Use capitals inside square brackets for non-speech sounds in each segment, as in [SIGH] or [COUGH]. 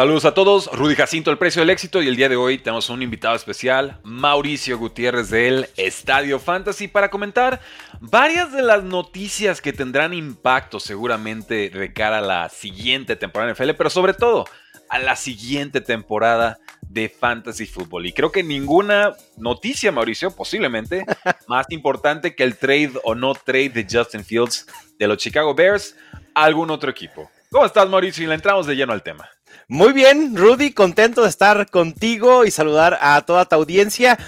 Saludos a todos, Rudy Jacinto, el precio del éxito y el día de hoy tenemos un invitado especial, Mauricio Gutiérrez del Estadio Fantasy, para comentar varias de las noticias que tendrán impacto seguramente de cara a la siguiente temporada de NFL, pero sobre todo a la siguiente temporada de Fantasy Football. Y creo que ninguna noticia, Mauricio, posiblemente [LAUGHS] más importante que el trade o no trade de Justin Fields de los Chicago Bears a algún otro equipo. ¿Cómo estás, Mauricio? Y le entramos de lleno al tema. Muy bien, Rudy, contento de estar contigo y saludar a toda tu audiencia.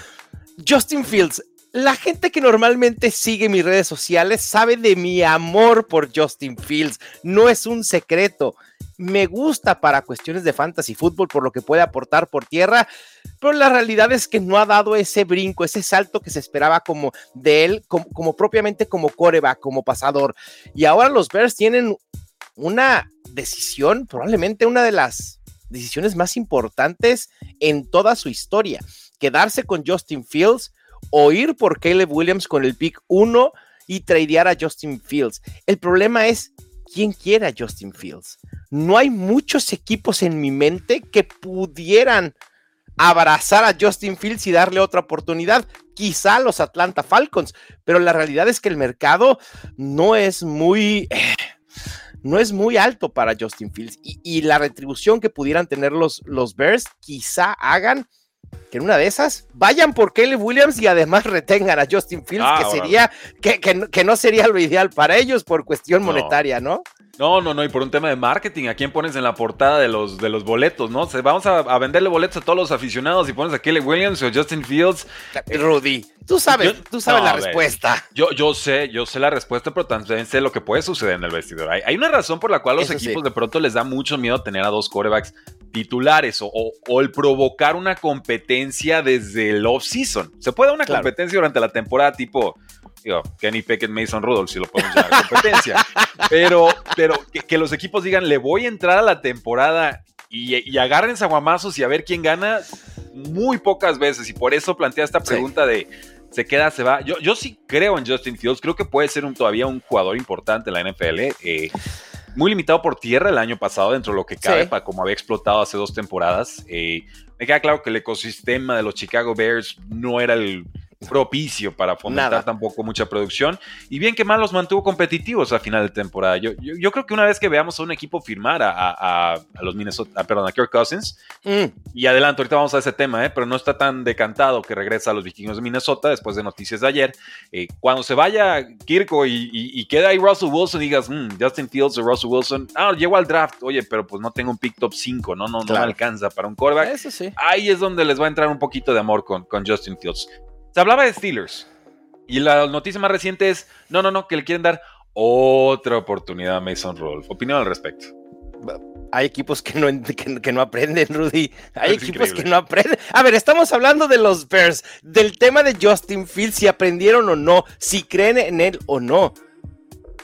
Justin Fields, la gente que normalmente sigue mis redes sociales sabe de mi amor por Justin Fields. No es un secreto. Me gusta para cuestiones de fantasy fútbol por lo que puede aportar por tierra, pero la realidad es que no ha dado ese brinco, ese salto que se esperaba como de él, como, propiamente como coreback, como pasador. Y ahora los Bears tienen una decisión, probablemente una de las decisiones más importantes en toda su historia. Quedarse con Justin Fields o ir por Caleb Williams con el pick 1 y tradear a Justin Fields. El problema es quién quiere a Justin Fields. No hay muchos equipos en mi mente que pudieran abrazar a Justin Fields y darle otra oportunidad. Quizá los Atlanta Falcons, pero la realidad es que el mercado no es muy... Eh, no es muy alto para Justin Fields. Y, la retribución que pudieran tener los, los Bears quizá hagan que en una de esas vayan por Caleb Williams y además retengan a Justin Fields, ah, que sería, que, que, no sería lo ideal para ellos por cuestión monetaria, ¿no? No, no, no, y por un tema de marketing, ¿a quién pones en la portada de los, de los boletos, no? vamos a, venderle boletos a todos los aficionados y pones a Kelly Williams o Justin Fields. Rudy, tú sabes, tú sabes la respuesta. Yo, yo sé, yo sé la respuesta, pero también sé lo que puede suceder en el vestidor. Hay, una razón por la cual los equipos de pronto les da mucho miedo tener a dos corebacks titulares o, o, el provocar una competencia desde el off-season. Se puede dar una competencia durante la temporada tipo digo, Kenny Pickett, Mason Rudolph, si lo podemos llamar competencia. [LAUGHS] pero pero que, los equipos digan, le voy a entrar a la temporada y, agarren aguamazos y a ver quién gana, muy pocas veces. Y por eso plantea esta pregunta de, ¿se queda, se va? Yo, yo sí creo en Justin Fields, creo que puede ser un, todavía un jugador importante en la NFL. Eh, muy limitado por tierra el año pasado, dentro de lo que cabe, para como había explotado hace dos temporadas. Eh, me queda claro que el ecosistema de los Chicago Bears no era el propicio para fomentar tampoco mucha producción. Y bien que mal los mantuvo competitivos a final de temporada. Yo, yo, creo que una vez que veamos a un equipo firmar a, los Minnesota, perdón, a Kirk Cousins, mm. y adelanto, ahorita vamos a ese tema, ¿eh? pero no está tan decantado que regresa a los vikingos de Minnesota después de noticias de ayer. Eh, cuando se vaya Kirko y, y, queda ahí Russell Wilson, digas, mm, Justin Fields o Russell Wilson, ah, llegó al draft, oye, pero pues no tengo un pick top 5, no, no, no me alcanza para un quarterback. Eso sí. Ahí es donde les va a entrar un poquito de amor con, con Justin Fields. Se hablaba de Steelers. Y la noticia más reciente es, no, no, no, que le quieren dar otra oportunidad a Mason Rudolph. Opinión al respecto. Hay equipos que no, [LAUGHS] que, no aprenden, Rudy. Hay equipos que no aprenden. A ver, estamos hablando de los Bears, del tema de Justin Fields, si aprendieron o no, si creen en él o no.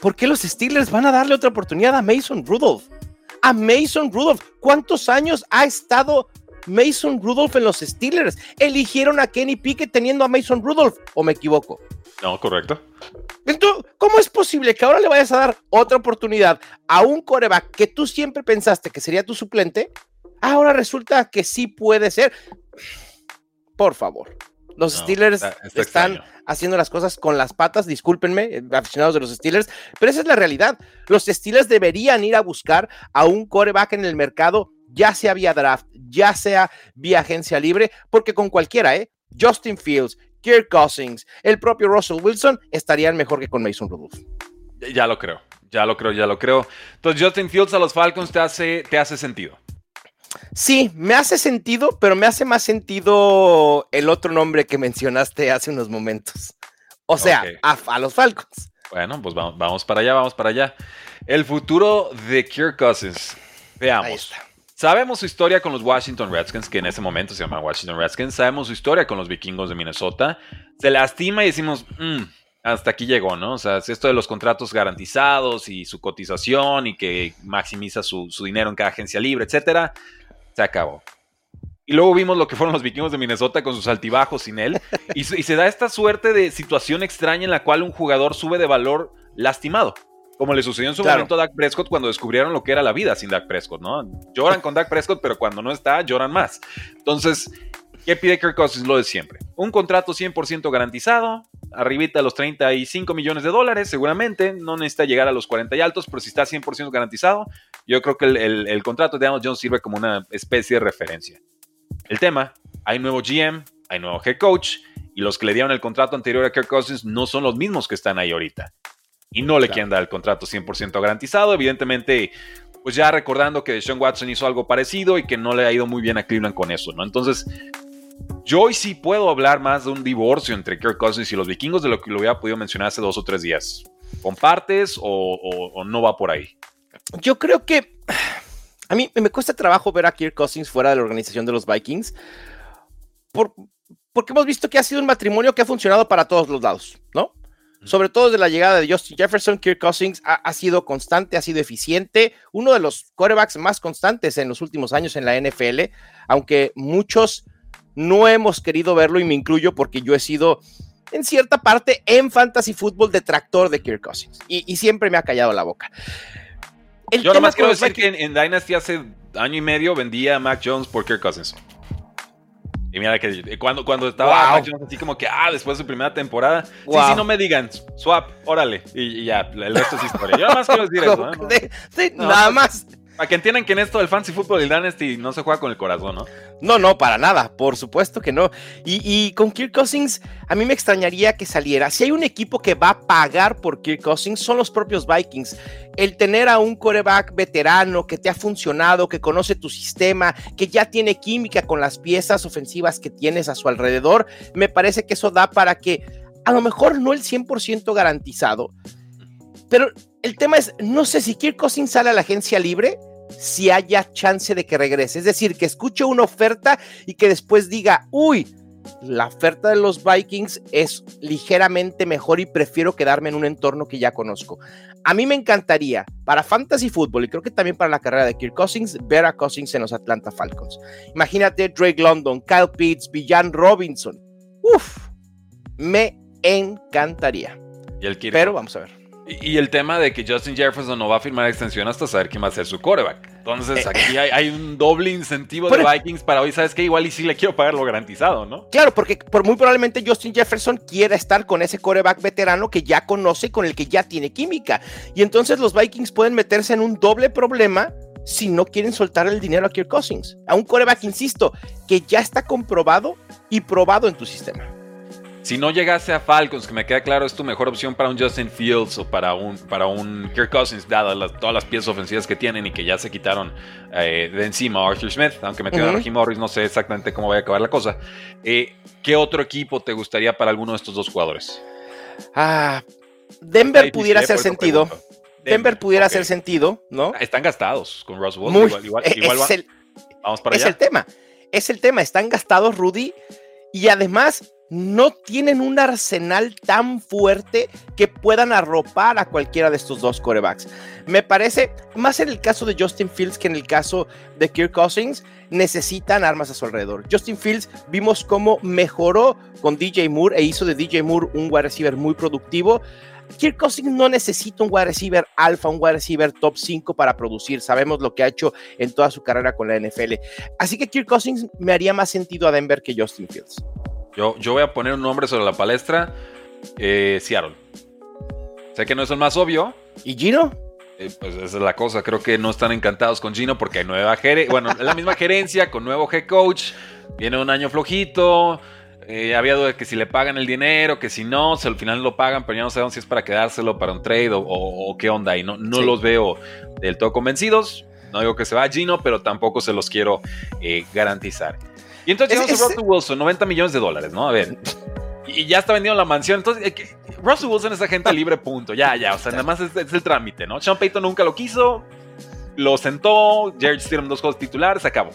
¿Por qué los Steelers van a darle otra oportunidad a Mason Rudolph? A Mason Rudolph, ¿cuántos años ha estado Mason Rudolph en los Steelers. Eligieron a Kenny Pickett teniendo a Mason Rudolph, ¿o me equivoco? No, correcto. Entonces, ¿cómo es posible que ahora le vayas a dar otra oportunidad a un coreback que tú siempre pensaste que sería tu suplente? Ahora resulta que sí puede ser. Por favor. Los Steelers están haciendo las cosas con las patas, discúlpenme, eh, aficionados de los Steelers, pero esa es la realidad. Los Steelers deberían ir a buscar a un coreback en el mercado ya sea vía draft, ya sea vía agencia libre, porque con cualquiera, ¿eh? Justin Fields, Kirk Cousins, el propio Russell Wilson estarían mejor que con Mason Rudolph. Ya lo creo, ya lo creo, ya lo creo. Entonces, Justin Fields a los Falcons te hace, te hace sentido. Sí, me hace sentido, pero me hace más sentido el otro nombre que mencionaste hace unos momentos. O sea, a, los Falcons. Bueno, pues vamos, vamos para allá, vamos para allá. El futuro de Kirk Cousins. Veamos. Sabemos su historia con los Washington Redskins, que en ese momento se llaman Washington Redskins. Sabemos su historia con los vikingos de Minnesota. Se lastima y decimos, mm, hasta aquí llegó, ¿no? O sea, esto de los contratos garantizados y su cotización y que maximiza su, dinero en cada agencia libre, etcétera, se acabó. Y luego vimos lo que fueron los vikingos de Minnesota con sus altibajos sin él. Y, y se da esta suerte de situación extraña en la cual un jugador sube de valor lastimado. Como le sucedió en su momento a Dak Prescott cuando descubrieron lo que era la vida sin Dak Prescott, ¿no? Lloran con Dak Prescott, pero cuando no está, lloran más. Entonces, ¿qué pide Kirk Cousins? Lo de siempre. Un contrato 100% garantizado, arribita a los 35 millones de dólares, seguramente. No necesita llegar a los 40 y altos, pero si está 100% garantizado, yo creo que el, contrato de Daniel Jones sirve como una especie de referencia. El tema, hay nuevo GM, hay nuevo head coach, y los que le dieron el contrato anterior a Kirk Cousins no son los mismos que están ahí ahorita y no le quieren dar el contrato 100% garantizado. Evidentemente, pues ya recordando que Sean Watson hizo algo parecido y que no le ha ido muy bien a Cleveland con eso, ¿no? Entonces, yo hoy sí puedo hablar más de un divorcio entre Kirk Cousins y los vikingos de lo que lo había podido mencionar hace dos o tres días. ¿Compartes o, o no va por ahí? Yo creo que [SIGHS] a mí me cuesta trabajo ver a Kirk Cousins fuera de la organización de los Vikings. Por, porque hemos visto que ha sido un matrimonio que ha funcionado para todos los lados, ¿no? Sobre todo desde la llegada de Justin Jefferson, Kirk Cousins ha, sido constante, ha sido eficiente, uno de los quarterbacks más constantes en los últimos años en la NFL, aunque muchos no hemos querido verlo y me incluyo porque yo he sido en cierta parte en fantasy fútbol detractor de Kirk Cousins y, siempre me ha callado la boca. yo nomás quiero decir que en Dynasty hace año y medio vendía a Mac Jones por Kirk Cousins. Y mira que cuando, cuando estaba así como que, ah, después de su primera temporada, sí, sí, no me digan, swap, órale, y, ya, el resto es historia. Yo nada más quiero decir [LAUGHS] eso, ¿eh? sí, nada más. Para que entiendan que en esto del fancy fútbol y Dynasty no se juega con el corazón, ¿no? No, no, para nada, por supuesto que no. Y, con Kirk Cousins, a mí me extrañaría que saliera. Si hay un equipo que va a pagar por Kirk Cousins, son los propios Vikings. El tener a un coreback veterano que te ha funcionado, que conoce tu sistema, que ya tiene química con las piezas ofensivas que tienes a su alrededor, me parece que eso da para que, a lo mejor no el 100% garantizado, pero el tema es, no sé si Kirk Cousins sale a la agencia libre si haya chance de que regrese. Es decir, que escuche una oferta y que después diga, uy, la oferta de los Vikings es ligeramente mejor y prefiero quedarme en un entorno que ya conozco. A mí me encantaría, para Fantasy Football y creo que también para la carrera de Kirk Cousins, ver a Cousins en los Atlanta Falcons. Imagínate Drake London, Kyle Pitts, Villan Robinson. Uf, me encantaría. ¿Y el Pero vamos a ver. Y, el tema de que Justin Jefferson no va a firmar extensión hasta saber quién va a ser su coreback. Entonces eh, aquí hay, un doble incentivo de Vikings para hoy, ¿sabes qué? Igual y sí le quiero pagar lo garantizado, ¿no? Claro, porque por muy probablemente Justin Jefferson quiera estar con ese coreback veterano que ya conoce, con el que ya tiene química. Y entonces los Vikings pueden meterse en un doble problema si no quieren soltar el dinero a Kirk Cousins. A un coreback, insisto, que ya está comprobado y probado en tu sistema si no llegase a Falcons, que me queda claro es tu mejor opción para un Justin Fields o para un, para un Kirk Cousins, dadas todas las piezas ofensivas que tienen y que ya se quitaron eh, de encima Arthur Smith, aunque me queda uh Morris, no sé exactamente cómo va a acabar la cosa. Eh, ¿Qué otro equipo te gustaría para alguno de estos dos jugadores? Ah, Denver pudiera hacer sentido. Denver, pudiera hacer sentido, ¿no? Están gastados con igual, es el, vamos para allá. Es el tema. Es el tema. Están gastados, Rudy. Y además, no tienen un arsenal tan fuerte que puedan arropar a cualquiera de estos dos corebacks. Me parece, más en el caso de Justin Fields que en el caso de Kirk Cousins, necesitan armas a su alrededor. Justin Fields vimos cómo mejoró con DJ Moore e hizo de DJ Moore un wide receiver muy productivo. Kirk Cousins no necesita un wide receiver alfa, un wide receiver top 5 para producir. Sabemos lo que ha hecho en toda su carrera con la NFL. Así que Kirk Cousins me haría más sentido a Denver que Justin Fields. Yo, voy a poner un nombre sobre la palestra. Eh, Seattle. Sé que no es el más obvio. ¿Y Gino? Eh, pues esa es la cosa. Creo que no están encantados con Gino porque hay nueva gerencia. Bueno, es la misma gerencia con nuevo head coach. Viene un año flojito. Eh, había duda de que si le pagan el dinero, que si no, si al final lo pagan, pero ya no sabemos si es para quedárselo para un trade o, qué onda. Y no, no los veo del todo convencidos. No digo que se va Gino, pero tampoco se los quiero eh, garantizar. Y entonces llegamos a Russell Wilson, 90 millones de dólares, ¿no? A ver. Y ya está vendiendo la mansión. Entonces, eh, Russell Wilson es agente libre, punto. Ya, ya. O sea, nada más es, el trámite, ¿no? Sean Payton nunca lo quiso. Lo sentó. Jared Stidham dos juegos titulares, acabó.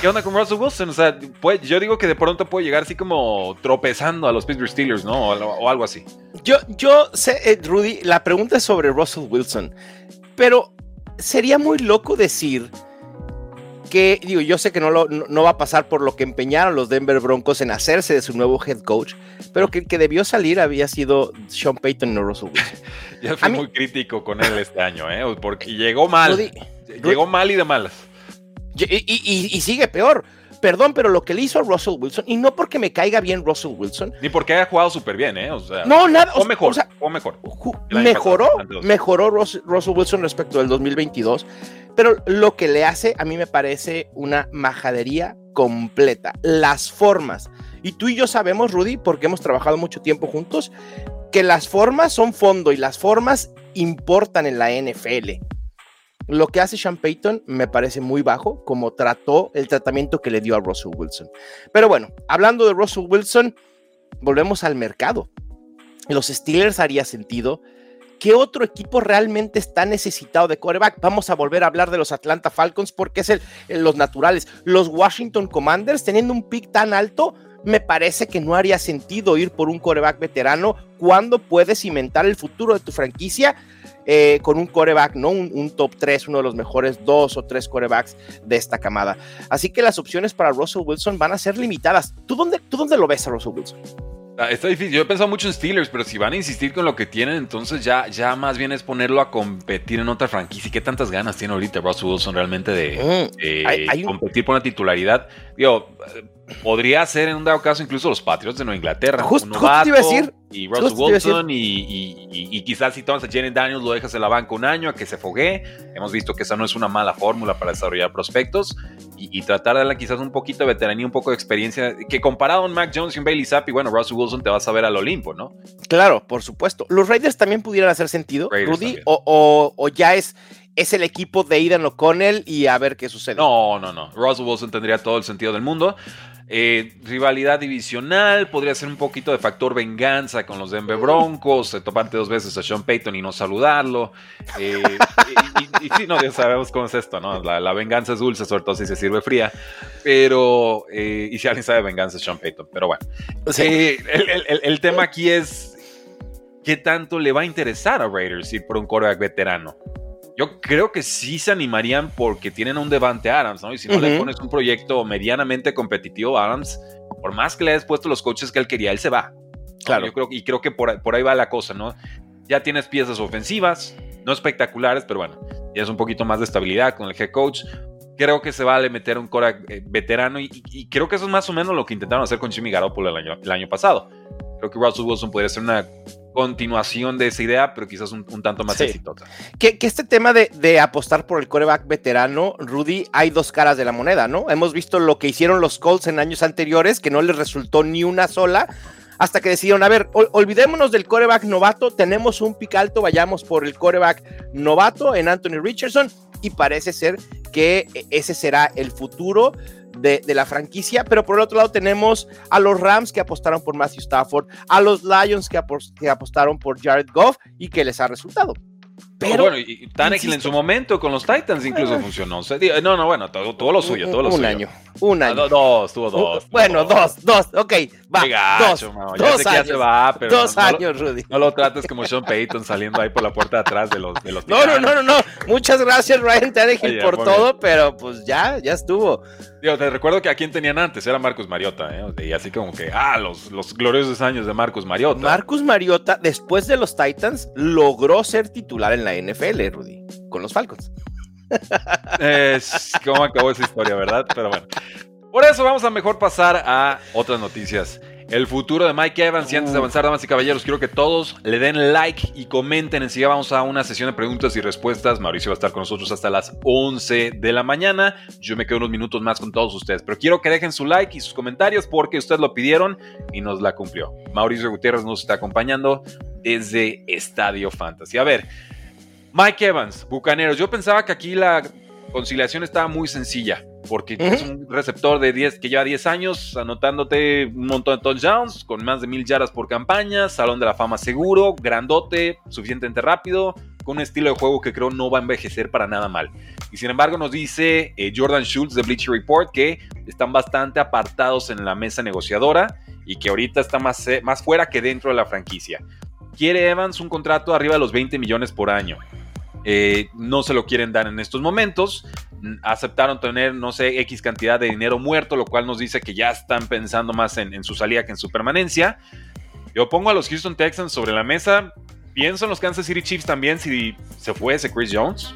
¿Qué onda con Russell Wilson? O sea, yo digo que de pronto puede llegar así como tropezando a los Pittsburgh Steelers, ¿no? O, algo así. Yo, yo sé, eh, Rudy, la pregunta es sobre Russell Wilson. Pero sería muy loco decir que, digo, yo sé que no, lo, no, va a pasar por lo que empeñaron los Denver Broncos en hacerse de su nuevo head coach, pero que el que debió salir había sido Sean Payton, no Russell Wilson. [LAUGHS] Yo fui muy crítico con él este año, ¿eh? porque llegó mal. llegó mal y de malas. y sigue peor perdón, pero lo que le hizo a Russell Wilson, y no porque me caiga bien Russell Wilson. Ni porque haya jugado súper bien, ¿eh? O sea, no, nada. O, mejor, o, mejor. Mejoró, mejoró Russell Wilson respecto del 2022, pero lo que le hace a mí me parece una majadería completa. Las formas. Y tú y yo sabemos, Rudy, porque hemos trabajado mucho tiempo juntos, que las formas son fondo y las formas importan en la NFL. Lo que hace Sean Payton me parece muy bajo, como trató el tratamiento que le dio a Russell Wilson. Pero bueno, hablando de Russell Wilson, volvemos al mercado. Los Steelers haría sentido. ¿Qué otro equipo realmente está necesitado de quarterback? Vamos a volver a hablar de los Atlanta Falcons porque es el, los naturales. Los Washington Commanders, teniendo un pick tan alto, me parece que no haría sentido ir por un quarterback veterano cuando puedes cimentar el futuro de tu franquicia eh, con un coreback, ¿no? Un, top 3, uno de los mejores dos o tres corebacks de esta camada. Así que las opciones para Russell Wilson van a ser limitadas. ¿Tú dónde, tú dónde lo ves a Russell Wilson? Ah, está difícil. Yo he pensado mucho en Steelers, pero si van a insistir con lo que tienen, entonces ya, ya más bien es ponerlo a competir en otra franquicia. ¿Y qué tantas ganas tiene ahorita Russell Wilson realmente de mm, competir por una titularidad? Digo, podría ser en un dado caso incluso los Patriots de Nueva Inglaterra. Justo, iba a decir. Y Russell Wilson y, quizás si tomas a Jenny Daniels lo dejas en la banca un año a que se fogue. Hemos visto que esa no es una mala fórmula para desarrollar prospectos y, tratar de darle quizás un poquito de veteranía, un poco de experiencia, que comparado a un Mac Jones y un Bailey Zappi, bueno, Russell Wilson te vas a ver al Olimpo, ¿no? Claro, por supuesto. ¿Los Raiders también pudieran hacer sentido, Rudy? O, o ya es es el equipo de Aidan O'Connell y a ver qué sucede. No, no, no. Russell Wilson tendría todo el sentido del mundo. Eh, rivalidad divisional, podría ser un poquito de factor venganza con los Denver Broncos, se topante dos veces a Sean Payton y no saludarlo. Eh, y, sí, no, ya sabemos cómo es esto, ¿no? La, venganza es dulce, sobre todo si se sirve fría. Pero, eh, y si alguien sabe venganza es Sean Payton, pero bueno. El, el, tema aquí es qué tanto le va a interesar a Raiders ir por un quarterback veterano. Yo creo que sí se animarían porque tienen un Devante Adams, ¿no? Y si no le pones un proyecto medianamente competitivo a Adams, por más que le hayas puesto los coches que él quería, él se va. Claro. Yo creo, y creo que por, ahí va la cosa, ¿no? Ya tienes piezas ofensivas, no espectaculares, pero bueno, ya es un poquito más de estabilidad con el head coach. Creo que se vale meter un Cora eh, veterano y, creo que eso es más o menos lo que intentaron hacer con Jimmy Garoppolo el año, el año pasado. Creo que Russell Wilson podría ser una continuación de esa idea, pero quizás un, tanto más exitosa. Que, este tema de, apostar por el coreback veterano, Rudy, hay dos caras de la moneda, ¿no? Hemos visto lo que hicieron los Colts en años anteriores, que no les resultó ni una sola, hasta que decidieron, a ver, olvidémonos del coreback novato, tenemos un pic alto, vayamos por el coreback novato en Anthony Richardson, y parece ser que ese será el futuro de, la franquicia, pero por el otro lado tenemos a los Rams que apostaron por Matthew Stafford, a los Lions que, apostaron por Jared Goff y que les ha resultado. Pero, bueno, y Tannehill en su momento con los Titans incluso ah. funcionó. no, no, bueno, todo, lo suyo, todo lo un año, un año. Ah, dos, tuvo dos. bueno, dos, dos, ok, va. dos, dos años, va, pero dos años, Rudy. No lo trates como Sean Payton saliendo ahí por la puerta de atrás de los de los [LAUGHS] No, no, no, no, no. Muchas gracias, Ryan Tannehill, por todo, pero pues ya, ya estuvo. Digo, te recuerdo que a quién tenían antes, era Marcus Mariota, ¿eh? Y así como que, ah, los, los gloriosos años de Marcus Mariota. Marcus Mariota, después de los Titans, logró ser titular en la NFL, Rudy, con los Falcons. Es cómo acabó esa historia, ¿verdad? Pero bueno. Por eso vamos a mejor pasar a otras noticias el futuro de Mike Evans. Y antes de avanzar, damas y caballeros, quiero que todos le den like y comenten. Enseguida vamos a una sesión de preguntas y respuestas. Mauricio va a estar con nosotros hasta las 11 de la mañana. Yo me quedo unos minutos más con todos ustedes. Pero quiero que dejen su like y sus comentarios porque ustedes lo pidieron y nos la cumplió. Mauricio Gutiérrez nos está acompañando desde Estadio Fantasy. A ver, Mike Evans, Bucaneros. Yo pensaba que aquí la conciliación estaba muy sencilla porque es un receptor de 10 que lleva 10 años anotándote un montón de touchdowns con más de mil yardas por campaña, salón de la fama seguro, grandote, suficientemente rápido, con un estilo de juego que creo no va a envejecer para nada mal. Y sin embargo nos dice eh, Jordan Schultz de Bleacher Report que están bastante apartados en la mesa negociadora y que ahorita está más, eh, más fuera que dentro de la franquicia. Quiere Evans un contrato arriba de los 20 millones por año. Eh, no se lo quieren dar en estos momentos. Aceptaron tener, no sé, X cantidad de dinero muerto, lo cual nos dice que ya están pensando más en, su salida que en su permanencia. Yo pongo a los Houston Texans sobre la mesa. Pienso en los Kansas City Chiefs también si se fuese Chris Jones.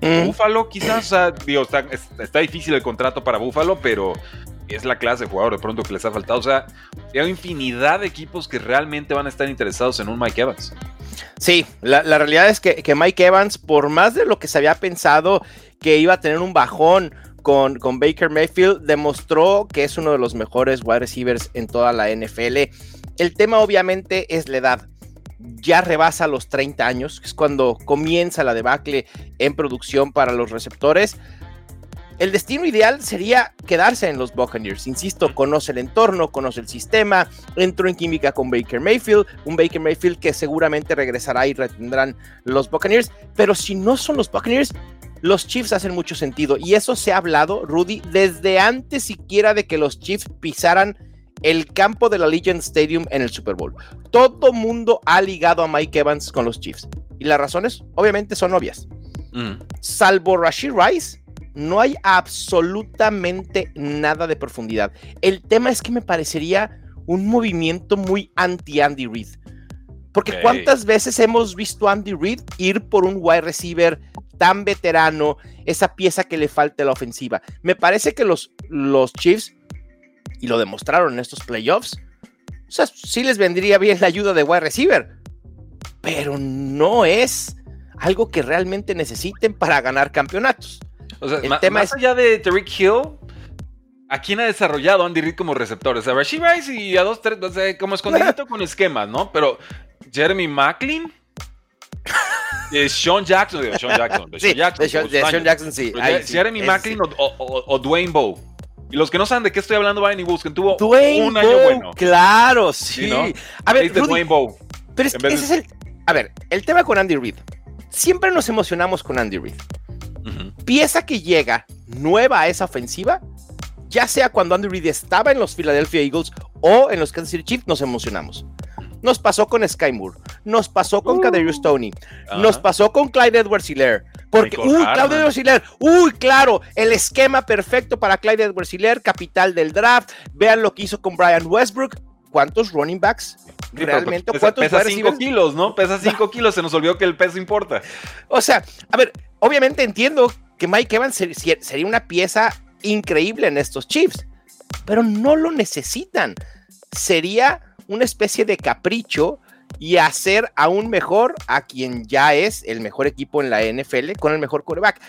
Mm. Buffalo, quizás, está, está, difícil el contrato para Buffalo, pero es la clase de jugador de pronto que les ha faltado. O sea, hay infinidad de equipos que realmente van a estar interesados en un Mike Evans. Sí, la, realidad es que, Mike Evans, por más de lo que se había pensado que iba a tener un bajón con, con, Baker Mayfield, demostró que es uno de los mejores wide receivers en toda la NFL. El tema obviamente es la edad. Ya rebasa los 30 años, que es cuando comienza la debacle en producción para los receptores el destino ideal sería quedarse en los Buccaneers. Insisto, conoce el entorno, conoce el sistema, entró en química con Baker Mayfield, un Baker Mayfield que seguramente regresará y retendrán los Buccaneers, pero si no son los Buccaneers, los Chiefs hacen mucho sentido y eso se ha hablado, Rudy, desde antes siquiera de que los Chiefs pisaran el campo de la Legion Stadium en el Super Bowl. Todo mundo ha ligado a Mike Evans con los Chiefs y las razones obviamente son obvias. Mm. Salvo Rashid Rice, no hay absolutamente nada de profundidad. El tema es que me parecería un movimiento muy anti-Andy Reid. Porque cuántas veces hemos visto a Andy Reid ir por un wide receiver tan veterano, esa pieza que le falta a la ofensiva. Me parece que los, los Chiefs, y lo demostraron en estos playoffs, o sea, sí les vendría bien la ayuda de wide receiver, pero no es algo que realmente necesiten para ganar campeonatos. O sea, el tema más allá de Tariq Hill, ¿a quién ha desarrollado Andy Reid como receptor? O sea, Rashid Rice y a dos, tres, o sea, como escondidito [LAUGHS] con esquemas, ¿no? Pero Jeremy Macklin. Eh, Sean Jackson, digo, Sean Jackson, de Sean Jackson, de Sean, Jackson, sí. Jeremy Macklin o, Dwayne Bowe. Y los que no saben de qué estoy hablando, vayan y busquen. Tuvo un año bueno. Claro, sí. A ver, Rudy, Dwayne Pero es, ese es el. A ver, el tema con Andy Reid. Siempre nos emocionamos con Andy Reid pieza que llega nueva a esa ofensiva, ya sea cuando Andy Reid estaba en los Philadelphia Eagles o en los Kansas City Chiefs, nos emocionamos. Nos pasó con Sky Moore, nos pasó con uh, Kadarius Tony, nos pasó con Clyde Edwards Hiller. Porque, uy, Clyde Edwards Hiller, uy, claro, el esquema perfecto para Clyde Edwards Hiller, capital del draft. Vean lo que hizo con Brian Westbrook. ¿Cuántos running backs realmente? Pesa, ¿Cuántos pesa 5 kilos, ¿no? Pesa 5 kilos, se nos olvidó que el peso importa. O sea, a ver, obviamente entiendo que Mike Evans sería una pieza increíble en estos Chiefs, pero no lo necesitan. Sería una especie de capricho y hacer aún mejor a quien ya es el mejor equipo en la NFL con el mejor quarterback.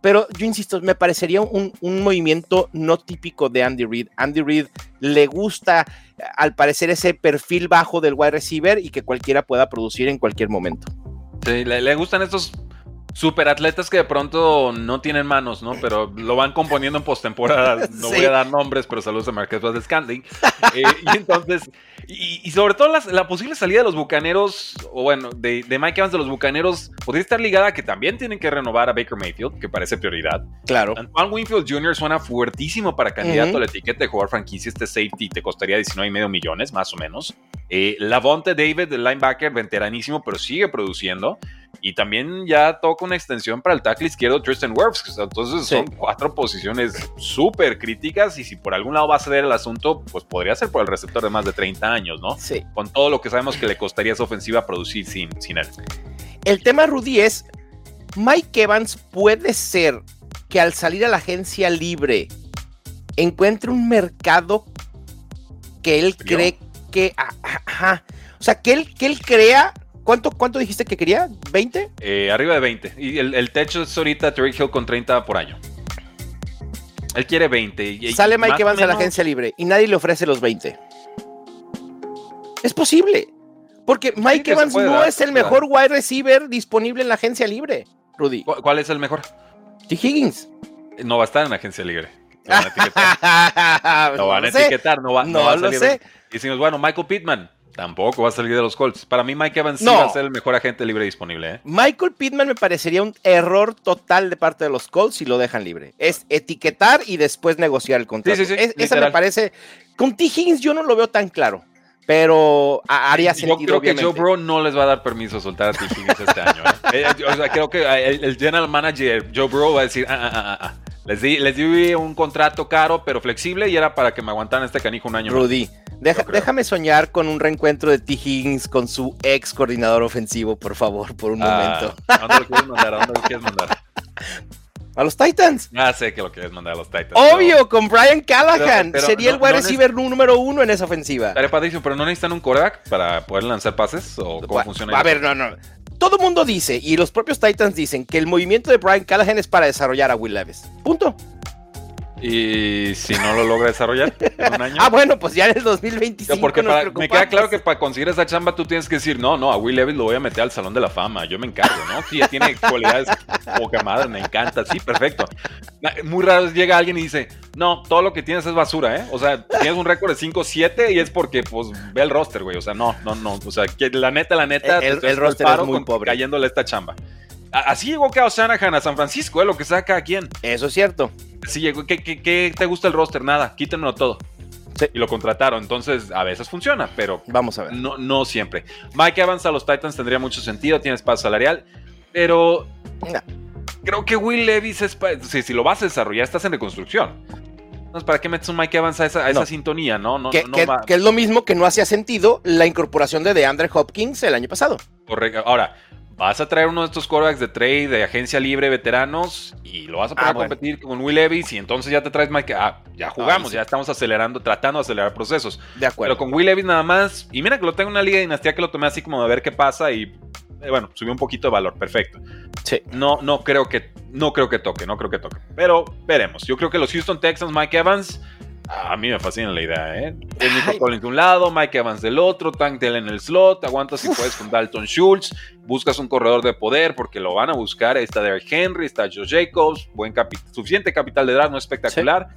Pero yo insisto, me parecería un, movimiento no típico de Andy Reid. Andy Reid le gusta, al parecer, ese perfil bajo del wide receiver y que cualquiera pueda producir en cualquier momento. Sí, le gustan estos superatletas que de pronto no tienen manos, ¿no? Pero lo van componiendo en postemporada. [LAUGHS] No voy a dar nombres, pero saludos a Marqués Vázquez Scanding. Eh, y entonces, y, sobre todo la posible salida de los bucaneros, o bueno, de, Mike Evans de los bucaneros, podría estar ligada a que también tienen que renovar a Baker Mayfield, que parece prioridad. Claro. Antoine Winfield Jr. suena fuertísimo para candidato a la etiqueta de jugador franquicia. Este safety te costaría 19 y medio millones, más o menos. Eh, Lavonte David, el linebacker, veteranísimo, pero sigue produciendo. Y también ya toca una extensión para el tackle izquierdo Tristan Wirfs. Entonces son cuatro posiciones súper críticas y si por algún lado va a ceder el asunto, pues podría ser por el receptor de más de 30 años, ¿no? Sí. Con todo lo que sabemos que le costaría esa ofensiva producir sin, sin él. El tema, Rudy, es Mike Evans puede ser que al salir a la agencia libre encuentre un mercado que él cree que... Ajá, o sea, que él, que él crea ¿Cuánto, ¿Cuánto dijiste que quería? ¿20? Eh, arriba de 20. Y el, techo es ahorita Tariq Hill con 30 por año. Él quiere 20. Sale Mike Evans a la agencia libre y nadie le ofrece los 20. Es posible. Porque Mike Evans no es el mejor wide receiver disponible en la agencia libre, Rudy. ¿Cuál es el mejor? T. Higgins. No va a estar en la agencia libre. No van a etiquetar. [LAUGHS] no van a etiquetar. No, va, no, a salir. Sé. Y decimos, bueno, Michael Pittman. Tampoco va a salir de los Colts. Para mí, Mike Evans no. va a ser el mejor agente libre disponible. ¿eh? Michael Pittman me parecería un error total de parte de los Colts si lo dejan libre. Es etiquetar y después negociar el contrato. esa me parece. Con T. Higgins yo no lo veo tan claro. pero haría sentido. Yo creo que Joe Bro no les va a dar permiso a soltar a T. Higgins este año. ¿eh? [LAUGHS] Eh, o sea, creo que el, general manager Joe Bro va a decir, ah, ah, ah, ah. Les di, les di un contrato caro pero flexible y era para que me aguantaran este canijo un año. Rudy, déjame soñar con un reencuentro de T. Higgins con su ex coordinador ofensivo, por favor, por un momento. ¿A dónde lo quieres mandar? ¿A dónde lo quieres mandar? [LAUGHS] A los Titans. Ah, sé que lo quieres mandar a los Titans. Obvio, con Brian Callahan. Sería el wide receiver número uno en esa ofensiva. pero no necesitan un quarterback para poder lanzar pases o cómo funciona. A ver, no, no. Todo mundo dice, y los propios Titans dicen, que el movimiento de Brian Callahan es para desarrollar a Will Levis. Punto. Y si no lo logra desarrollar en un año. ah, bueno, pues ya en el 2025. porque me queda claro que para conseguir esa chamba tú tienes que decir, no, no, a Will Levis lo voy a meter al Salón de la Fama, yo me encargo, ¿no? Sí, ya tiene cualidades [LAUGHS] poca madre, me encanta, sí, perfecto. Muy raro llega alguien y dice, no, todo lo que tienes es basura, ¿eh? O sea, tienes un récord de 5-7 y es porque, pues, ve el roster, güey. O sea, no, no, no. O sea, que la neta, la neta, el, el roster es muy pobre. Cayéndole esta chamba. Así llegó Kyle Shanahan a San Francisco, ¿eh? lo que saca a quién. Eso es cierto. Sí llegó. ¿Qué, te gusta el roster? Nada, quítenlo todo. Sí. Y lo contrataron. Entonces, a veces funciona, pero. Vamos a ver. No, no siempre. Mike Evans a los Titans tendría mucho sentido, tiene espacio salarial, pero. Creo que Will Levis es. Si, lo vas a desarrollar, estás en reconstrucción. Entonces, ¿para qué metes un Mike Evans a esa, sintonía? No, no, que, que, es lo mismo que no hacía sentido la incorporación de DeAndre Hopkins el año pasado. Correcto. Ahora, vas a traer uno de estos quarterbacks de trade, de agencia libre, veteranos, y lo vas a poner ah, a competir con Will Levis, y entonces ya te traes Mike. Ah, ya jugamos, ya estamos acelerando, tratando de acelerar procesos. De acuerdo. Pero con Will Levis nada más, y mira que lo tengo en una liga de dinastía que lo tomé así como de ver qué pasa, y eh, bueno, subió un poquito de valor, perfecto. Sí. No, no creo que, no creo que toque, no creo que toque. Pero veremos. Yo creo que los Houston Texans, Mike Evans a mí me fascina la idea, ¿eh? Es Nico Collins de un lado, Mike Evans del otro, Tank Dell en el slot, aguantas si puedes con Dalton Schultz, buscas un corredor de poder porque lo van a buscar. Está Derrick Henry, está Joe Jacobs, buen suficiente capital de draft, no espectacular.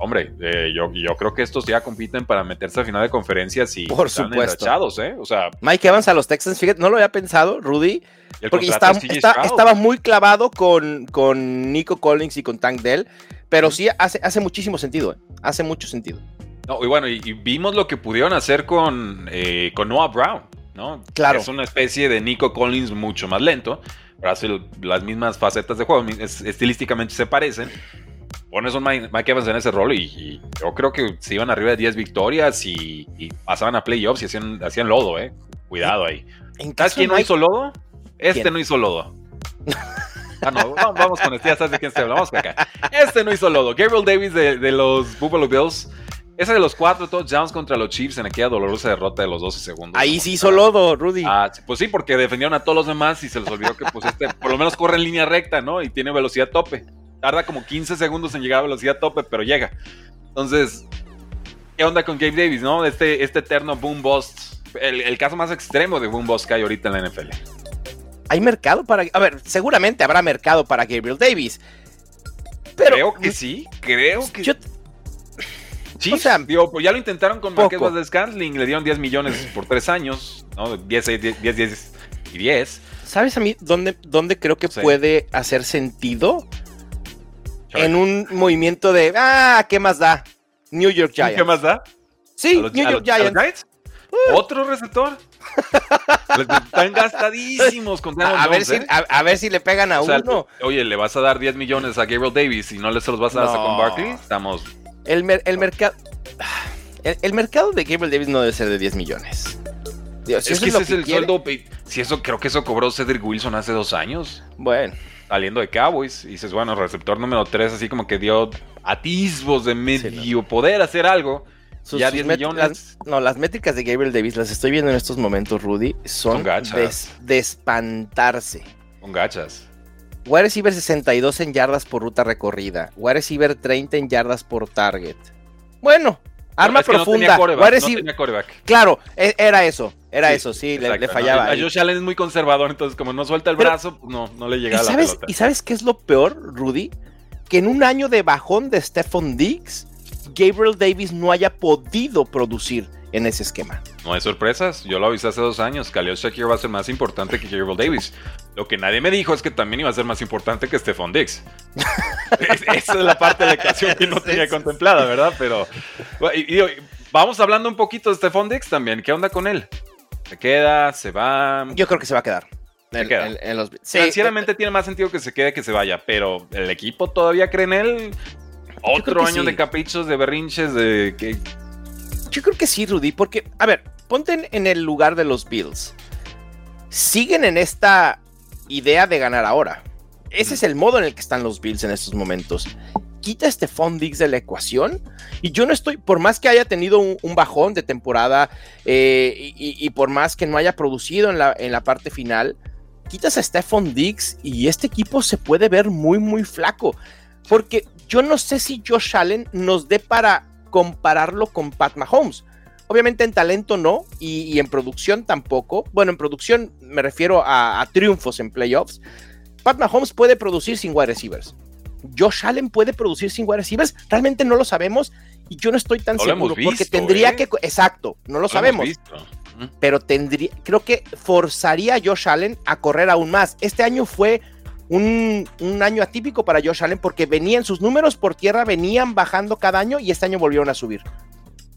Hombre, eh, yo, yo, creo que estos ya compiten para meterse a final de conferencias y Por están supuesto. ¿eh? O sea, Mike Evans a los Texans, fíjate, no lo había pensado, Rudy, porque estaba muy clavado con, con Nico Collins y con Tank Dell. Pero sí hace, hace muchísimo sentido, ¿eh? hace mucho sentido. No, y bueno, y, vimos lo que pudieron hacer con, eh, con Noah Brown, ¿no? Claro. Es una especie de Nico Collins mucho más lento, hace las mismas facetas de juego, estilísticamente se parecen. Pones un Mike, Evans en ese rol y, yo creo que se iban arriba de 10 victorias y, pasaban a playoffs y hacían, hacían lodo, ¿eh? Cuidado ahí. ¿Sabes quién no hizo lodo? Este [LAUGHS] no hizo lodo. Ah, no, vamos con este, ya sabes de quién estoy hablando. Vamos acá. Este no hizo lodo. Gabriel Davis de, los Buffalo Bills. Ese de los cuatro touchdowns contra los Chiefs en aquella dolorosa derrota de los 12 segundos. Ahí sí hizo lodo, Rudy. Ah, pues sí, porque defendieron a todos los demás y se les olvidó que pues este por lo menos corre en línea recta, ¿no? Y tiene velocidad tope. Tarda como 15 segundos en llegar a velocidad tope, pero llega. Entonces, ¿qué onda con Gabe Davis, no? Este, este eterno boom bust. El, el caso más extremo de boom bust que hay ahorita en la NFL. ¿Hay mercado para.? A ver, seguramente habrá mercado para Gabriel Davis. Pero, creo que sí, creo que. Yo, sí, o sea, pues ya lo intentaron con Marquez de Scantling, le dieron 10 millones por 3 años, ¿no? 10, 10, 10, y 10. ¿Sabes a mí dónde, dónde creo que puede hacer sentido? En un movimiento de, ah, ¿qué más da? New York Giants. ¿Qué más da? Sí, New York Giants. ¿Otro receptor? Están gastadísimos con [LAUGHS] a, ver si, ¿eh? a, ver si le pegan a uno. Oye, le vas a dar 10 millones a Gabriel Davis y no le se los vas a dar a con Barkley. Estamos. El, el mercado. El, mercado de Gabriel Davis no debe ser de 10 millones. Dios, es que ese es el sueldo. Si eso creo que eso cobró Cedric Wilson hace dos años. Bueno. Saliendo de Cowboys. Y dices, bueno, receptor número 3, así como que dio atisbos de medio poder hacer algo ya 10 millones. no, las métricas de Gabriel Davis las estoy viendo en estos momentos, Rudy. Son, de espantarse. Con gachas. Wide receiver 62 en yardas por ruta recorrida. Wide receiver 30 en yardas por target. Bueno, arma profunda. Claro, e, era eso. Era eso, sí, le, fallaba. a Josh Allen es muy conservador, entonces como no suelta el brazo, no, no le llega a la sabes, ¿Y sabes qué es lo peor, Rudy? Que en un año de bajón de Stephon Diggs, Gabriel Davis no haya podido producir en ese esquema. No hay sorpresas, yo lo avisé hace dos años, Khalil Shakir va a ser más importante que Gabriel Davis. Lo que nadie me dijo es que también iba a ser más importante que Stephon Diggs. [LAUGHS] esa es la parte de la ecuación que no tenía contemplada, ¿verdad? Pero vamos hablando un poquito de Stephon Dix también. ¿Qué onda con él? ¿Se queda? ¿Se va? Yo creo que se va a quedar. Financieramente tiene más sentido que se quede que se vaya, pero el equipo todavía cree en él. Otro año de caprichos, de berrinches, de que. Yo creo que sí, Rudy, porque, a ver, ponte en el lugar de los Bills. Siguen en esta idea de ganar ahora. Ese es el modo en el que están los Bills en estos momentos. Quita este Diggs de la ecuación y yo no estoy, por más que haya tenido un, bajón de temporada eh, y, por más que no haya producido en la, en la parte final, quitas a Stephon Diggs y este equipo se puede ver muy, muy flaco. Porque yo no sé si Josh Allen nos dé para compararlo con Pat Mahomes. Obviamente en talento no y, en producción tampoco. Bueno, en producción me refiero a, triunfos en playoffs. Pat Mahomes puede producir sin wide receivers. Josh Allen puede producir sin wide receivers. Realmente no lo sabemos y yo no estoy tan seguro porque tendría ¿eh? que. Exacto, no lo, sabemos. Pero tendría, creo que forzaría a Josh Allen a correr aún más. Este año fue un, año atípico para Josh Allen porque venían sus números por tierra, venían bajando cada año y este año volvieron a subir.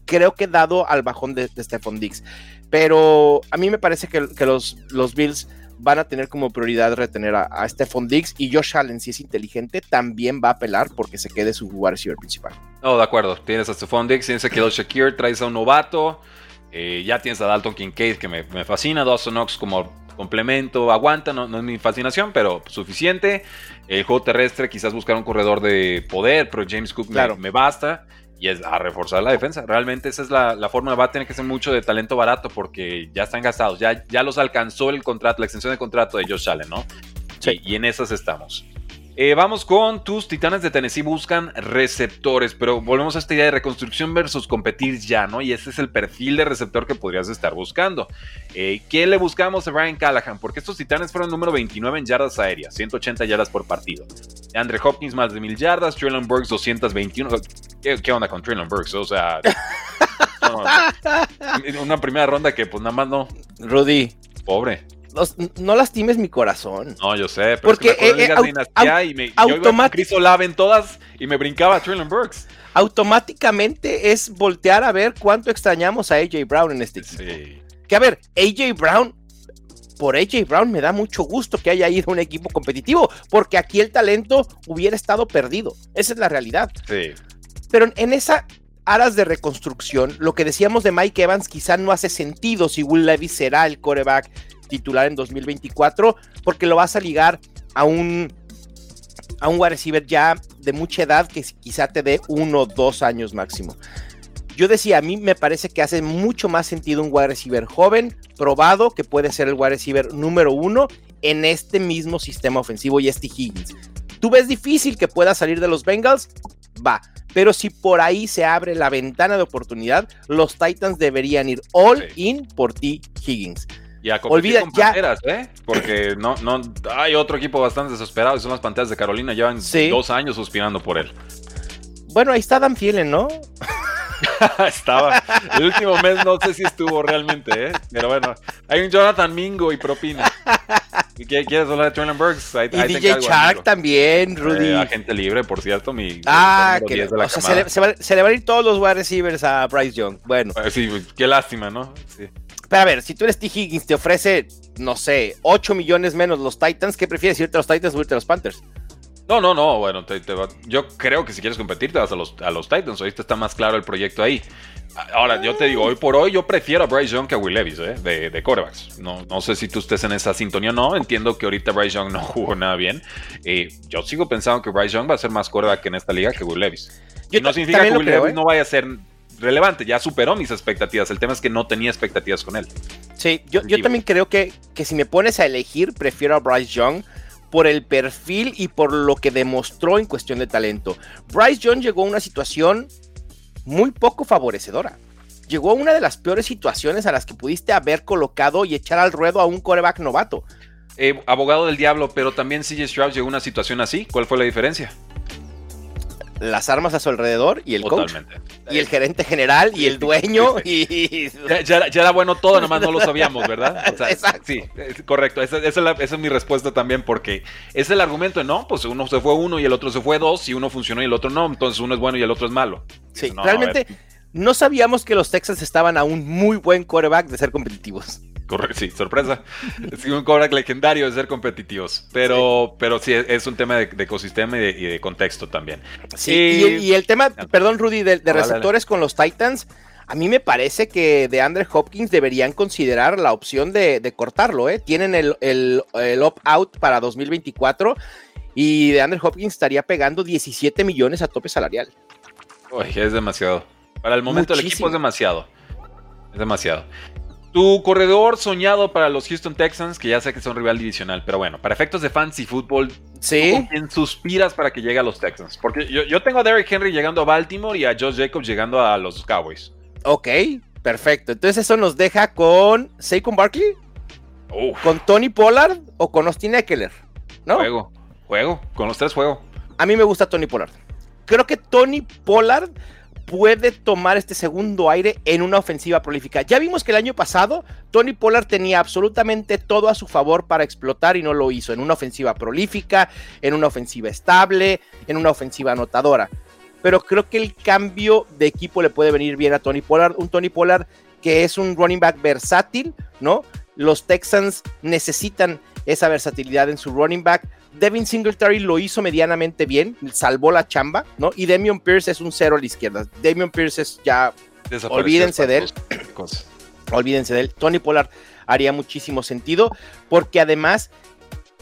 Creo que dado al bajón de, Stephon Diggs. Pero a mí me parece que, los, los, Bills van a tener como prioridad retener a, Stephon Diggs y Josh Allen, si es inteligente, también va a apelar porque se quede su jugador principal. No, de acuerdo. Tienes a Stephon Diggs, tienes a Kilo Shakir, traes a un novato. Eh, ya tienes a Dalton Kincaid que me, fascina, Dawson Knox como complemento, aguanta, no, es mi fascinación, pero suficiente. El juego terrestre, quizás buscar un corredor de poder, pero James Cook claro. me, basta. Y es a reforzar la defensa. Realmente esa es la, la forma. Va a tener que ser mucho de talento barato porque ya están gastados. Ya, ya los alcanzó el contrato, la extensión de contrato de Josh Allen, ¿no? Sí. y en esas estamos. Eh, vamos con tus Titanes de Tennessee buscan receptores, pero volvemos a esta idea de reconstrucción versus competir ya, ¿no? Y ese es el perfil de receptor que podrías estar buscando. Eh, ¿Qué le buscamos a Brian Callahan? Porque estos Titanes fueron número 29 en yardas aéreas, 180 yardas por partido. Andre Hopkins más de 1000 yardas, Traylon Burks 221. ¿Qué, onda con Traylon Burks? O sea, [LAUGHS] una primera ronda que pues nada más no. Rudy. Pobre no, lastimes mi corazón. No, yo sé, pero porque es que me eh, y me Chris Olave en todas y me brincaba Traylon Burks. Automáticamente es voltear a ver cuánto extrañamos a AJ Brown en este equipo. Sí. Que a ver, AJ Brown por AJ Brown me da mucho gusto que haya ido a un equipo competitivo, porque aquí el talento hubiera estado perdido. Esa es la realidad. Sí. Pero en esa aras de reconstrucción, lo que decíamos de Mike Evans quizá no hace sentido si Will Levis será el coreback titular en 2024, porque lo vas a ligar a un, a un wide receiver ya de mucha edad que quizá te dé uno o dos años máximo. Yo decía, a mí me parece que hace mucho más sentido un wide receiver joven, probado, que puede ser el wide receiver número uno en este mismo sistema ofensivo y este Higgins. ¿Tú ves difícil que pueda salir de los Bengals? Va. Pero si por ahí se abre la ventana de oportunidad, los Titans deberían ir all in por ti, Higgins. Y a Olvida, con ya. ¿eh? Porque no, no, hay otro equipo bastante desesperado y son las Panteras de Carolina. Llevan dos años suspirando por él. Bueno, ahí está Dan Fielen, ¿no? [LAUGHS] Estaba. El último mes no sé si estuvo realmente, ¿eh? Pero bueno, hay un Jonathan Mingo y propina. ¿Quieres hablar de Traylon Burks? y DJ Shark también, Rudy. Eh, agente libre, por cierto. Mi, ah, que o sea, se, le, se, le, van a ir todos los wide receivers a Bryce Young. Bueno. Eh, sí, qué lástima, ¿no? Sí. Pero a ver, si tú eres T. Higgins, te ofrece, no sé, 8 millones menos los Titans, ¿qué prefieres? ¿Irte a los Titans o irte a los Panthers? No, no, no, bueno, yo creo que si quieres competir te vas a los, a los Titans, ahorita está más claro el proyecto ahí. Ahora, yo te digo, hoy por hoy yo prefiero a Bryce Young que a Will Levis, ¿eh? de, de corebacks. No, no sé si tú estés en esa sintonía o no. Entiendo que ahorita Bryce Young no [LAUGHS] jugó nada bien. Eh, yo sigo pensando que Bryce Young va a ser más coreback en esta liga que Will Levis. y no significa que Will Levis ¿eh? no vaya a ser relevante, ya superó mis expectativas. El tema es que no tenía expectativas con él. Sí, yo, yo también creo que, que si me pones a elegir, prefiero a Bryce Young por el perfil y por lo que demostró en cuestión de talento. Bryce Young llegó a una situación muy poco favorecedora. Llegó a una de las peores situaciones a las que pudiste haber colocado y echar al ruedo a un coreback novato. Eh, abogado del diablo, pero también CJ Stroud llegó a una situación así. ¿Cuál fue la diferencia? Las armas a su alrededor y el coach. Y el gerente general y el dueño. Y... Ya, era bueno todo, nomás no lo sabíamos, ¿verdad? Exacto. Sí, correcto. Esa, es mi respuesta también, porque es el argumento de no, pues uno se fue uno y el otro se fue dos, y uno funcionó y el otro no, entonces uno es bueno y el otro es malo. Sí, realmente no sabíamos que los Texans estaban a un muy buen quarterback de ser competitivos. Correcto, sí, sorpresa. es un quarterback legendario de ser competitivos. Pero sí, pero sí es un tema de, ecosistema y de, contexto también. Sí, y, el tema, perdón, Rudy, de, receptores con los Titans. A mí me parece que de Andre Hopkins deberían considerar la opción de, cortarlo. ¿eh? Tienen el, el, el opt-out para 2024 y de Andre Hopkins estaría pegando 17 millones a tope salarial. Uy, es demasiado. Para el momento del equipo es demasiado. Es demasiado. Tu corredor soñado para los Houston Texans, que ya sé que son rival divisional, pero bueno, para efectos de fantasy fútbol, ¿Sí? ¿quién suspiras para que llegue a los Texans? Porque yo, tengo a Derrick Henry llegando a Baltimore y a Josh Jacobs llegando a los Cowboys. Ok, perfecto. Entonces eso nos deja con Saquon Barkley, con Tony Pollard o con Austin Eckler, ¿no? Juego, juego, con los tres juego. A mí me gusta Tony Pollard. Creo que Tony Pollard puede tomar este segundo aire en una ofensiva prolífica. Ya vimos que el año pasado Tony Pollard tenía absolutamente todo a su favor para explotar y no lo hizo en una ofensiva prolífica, en una ofensiva estable, en una ofensiva anotadora. Pero creo que el cambio de equipo le puede venir bien a Tony Pollard, un Tony Pollard que es un running back versátil, ¿no? Los Texans necesitan esa versatilidad en su running back Devin Singletary lo hizo medianamente bien, salvó la chamba, ¿no? Y Damian Pierce es un cero a la izquierda. Damian Pierce es ya. Olvídense de él. olvídense de él. Tony Pollard haría muchísimo sentido, porque además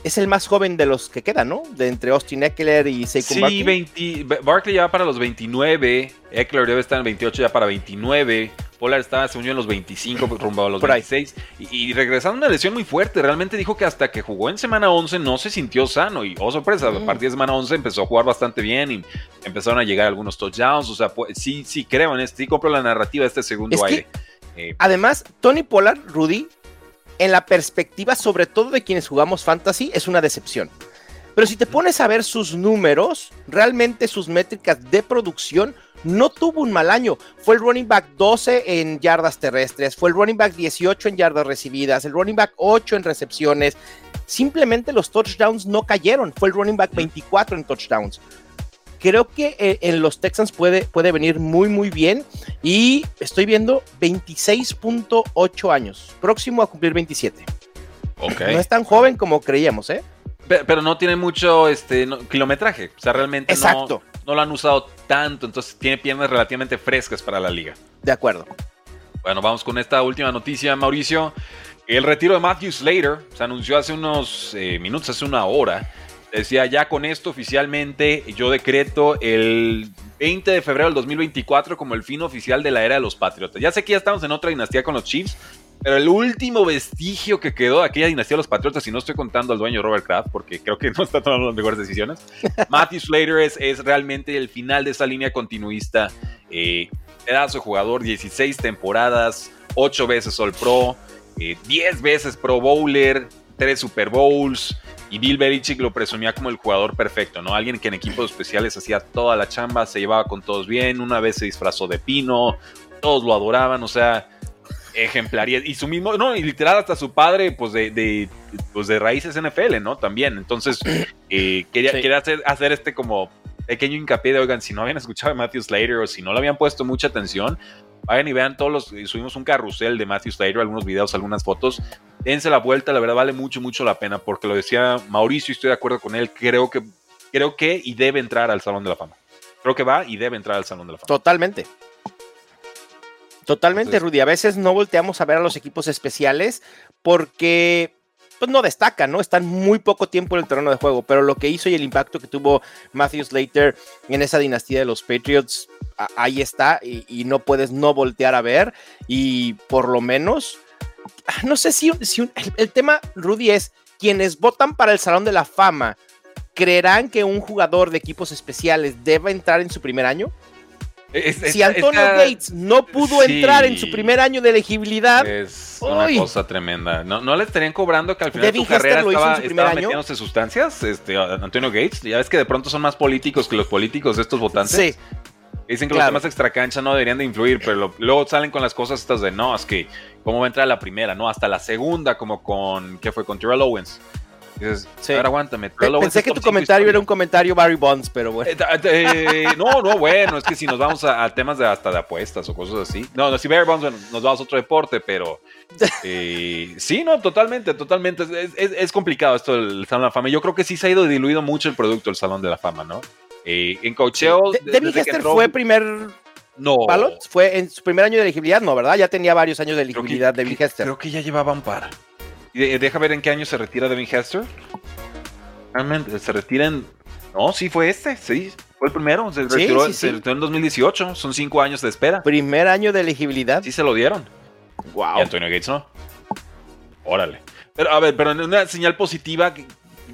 es el más joven de los que quedan, ¿no? De entre Austin Eckler y Saquon Barkley. Sí, Barkley ya para los 29, Eckler debe estar en 28 ya para 29. Pollard estaba, se unió en los 25, [LAUGHS] rumbo a los 26. Y, regresando una lesión muy fuerte. Realmente dijo que hasta que jugó en semana 11 no se sintió sano. Y, oh sorpresa, a mm. partir de semana 11 empezó a jugar bastante bien y empezaron a llegar algunos touchdowns. O sea, pues, sí, sí creo en este. Sí compro la narrativa de este segundo aire. Eh, además, Tony Pollard, Rudy, en la perspectiva sobre todo de quienes jugamos fantasy, es una decepción. Pero si te pones a ver sus números, realmente sus métricas de producción no tuvo un mal año. Fue el running back 12 en yardas terrestres, fue el running back 18 en yardas recibidas, el running back 8 en recepciones. Simplemente los touchdowns no cayeron. Fue el running back 24 en touchdowns. Creo que eh, en los Texans puede, puede venir muy, muy bien. Y estoy viendo 26.8 años, próximo a cumplir 27. Okay. No es tan joven como creíamos, ¿eh? Pero, no tiene mucho este, kilometraje. O sea, realmente No, no lo han usado tanto, entonces tiene piernas relativamente frescas para la liga. De acuerdo. Bueno, vamos con esta última noticia, Mauricio. El retiro de Matthew Slater se anunció hace unos eh, minutos, hace una hora. Decía, ya con esto oficialmente yo decreto el 20 de febrero del 2024 como el fin oficial de la era de los Patriotas. Ya sé que ya estamos en otra dinastía con los Chiefs, pero el último vestigio que quedó de aquella dinastía de los Patriotas, y no estoy contando al dueño Robert Kraft, porque creo que [LAUGHS] no está tomando las mejores decisiones, [LAUGHS] Matthew Slater es, realmente el final de esa línea continuista. Eh, pedazo jugador, 16 temporadas, 8 veces All Pro, 10 eh, veces Pro Bowler, 3 Super Bowls. Y Bill Belichick lo presumía como el jugador perfecto, ¿no? Alguien que en equipos especiales hacía toda la chamba, se llevaba con todos bien, una vez se disfrazó de pino, todos lo adoraban, o sea, ejemplaría. Y su mismo, no, y literal hasta su padre, pues de, de, pues de raíces NFL, ¿no? También. Entonces, [CLEARS THROAT] eh, quería, quería hacer, hacer, este como pequeño hincapié de, oigan, si no habían escuchado a Matthew Slater o si no le habían puesto mucha atención, vayan y vean todos los, subimos un carrusel de Matthew Slater, algunos videos, algunas fotos. Dense la vuelta, la verdad vale mucho, mucho la pena, porque lo decía Mauricio y estoy de acuerdo con él, creo que, creo que y debe entrar al Salón de la Fama. Creo que va y debe entrar al Salón de la Fama. Totalmente. Totalmente, Rudy. A veces no volteamos a ver a los equipos especiales porque pues no destacan, ¿no? Están muy poco tiempo en el terreno de juego, pero lo que hizo y el impacto que tuvo Matthew Slater en esa dinastía de los Patriots, ahí está, y, no puedes no voltear a ver, y por lo menos, no sé si, si el, tema, Rudy, es quienes votan para el Salón de la Fama, ¿creerán que un jugador de equipos especiales deba entrar en su primer año? Si Antonio Gates no pudo entrar en su primer año de elegibilidad. Es una cosa tremenda. ¿No, ¿No, le estarían cobrando que al final de su carrera estaba, estaba metiéndose sustancias? Este, Antonio Gates. Ya ves que de pronto son más políticos que los políticos estos votantes. Sí. Dicen que los temas extracancha no deberían de influir, pero luego salen con las cosas estas de no, es que cómo va a entrar la primera, no, hasta la segunda, como con, ¿qué fue? Con Terrell Owens. Dices, sí. aguántame. Pensé que tu comentario era un comentario Barry Bonds, pero bueno. Eh, eh, no, no, bueno, es que si nos vamos a, temas de hasta de apuestas o cosas así. No, no si Barry Bonds, nos vamos a otro deporte, pero eh, sí, no, totalmente, totalmente. Es, complicado esto del Salón de la Fama. Yo creo que sí se ha ido diluido mucho el producto del Salón de la Fama, ¿no? en cocheo. David Hester fue primer no. Fue en su primer año de elegibilidad, no, ¿verdad? Ya tenía varios años de elegibilidad de Devin Hester. Creo que ya llevaba un par. Deja ver en qué año se retira Devin Hester. Realmente, se retira en. No, sí, fue este, sí. Fue el primero. Se retiró, en 2018. Son cinco años de espera. Primer año de elegibilidad. Sí, se lo dieron. Wow. Y Antonio Gates no. Órale. Pero, a ver, pero en una señal positiva,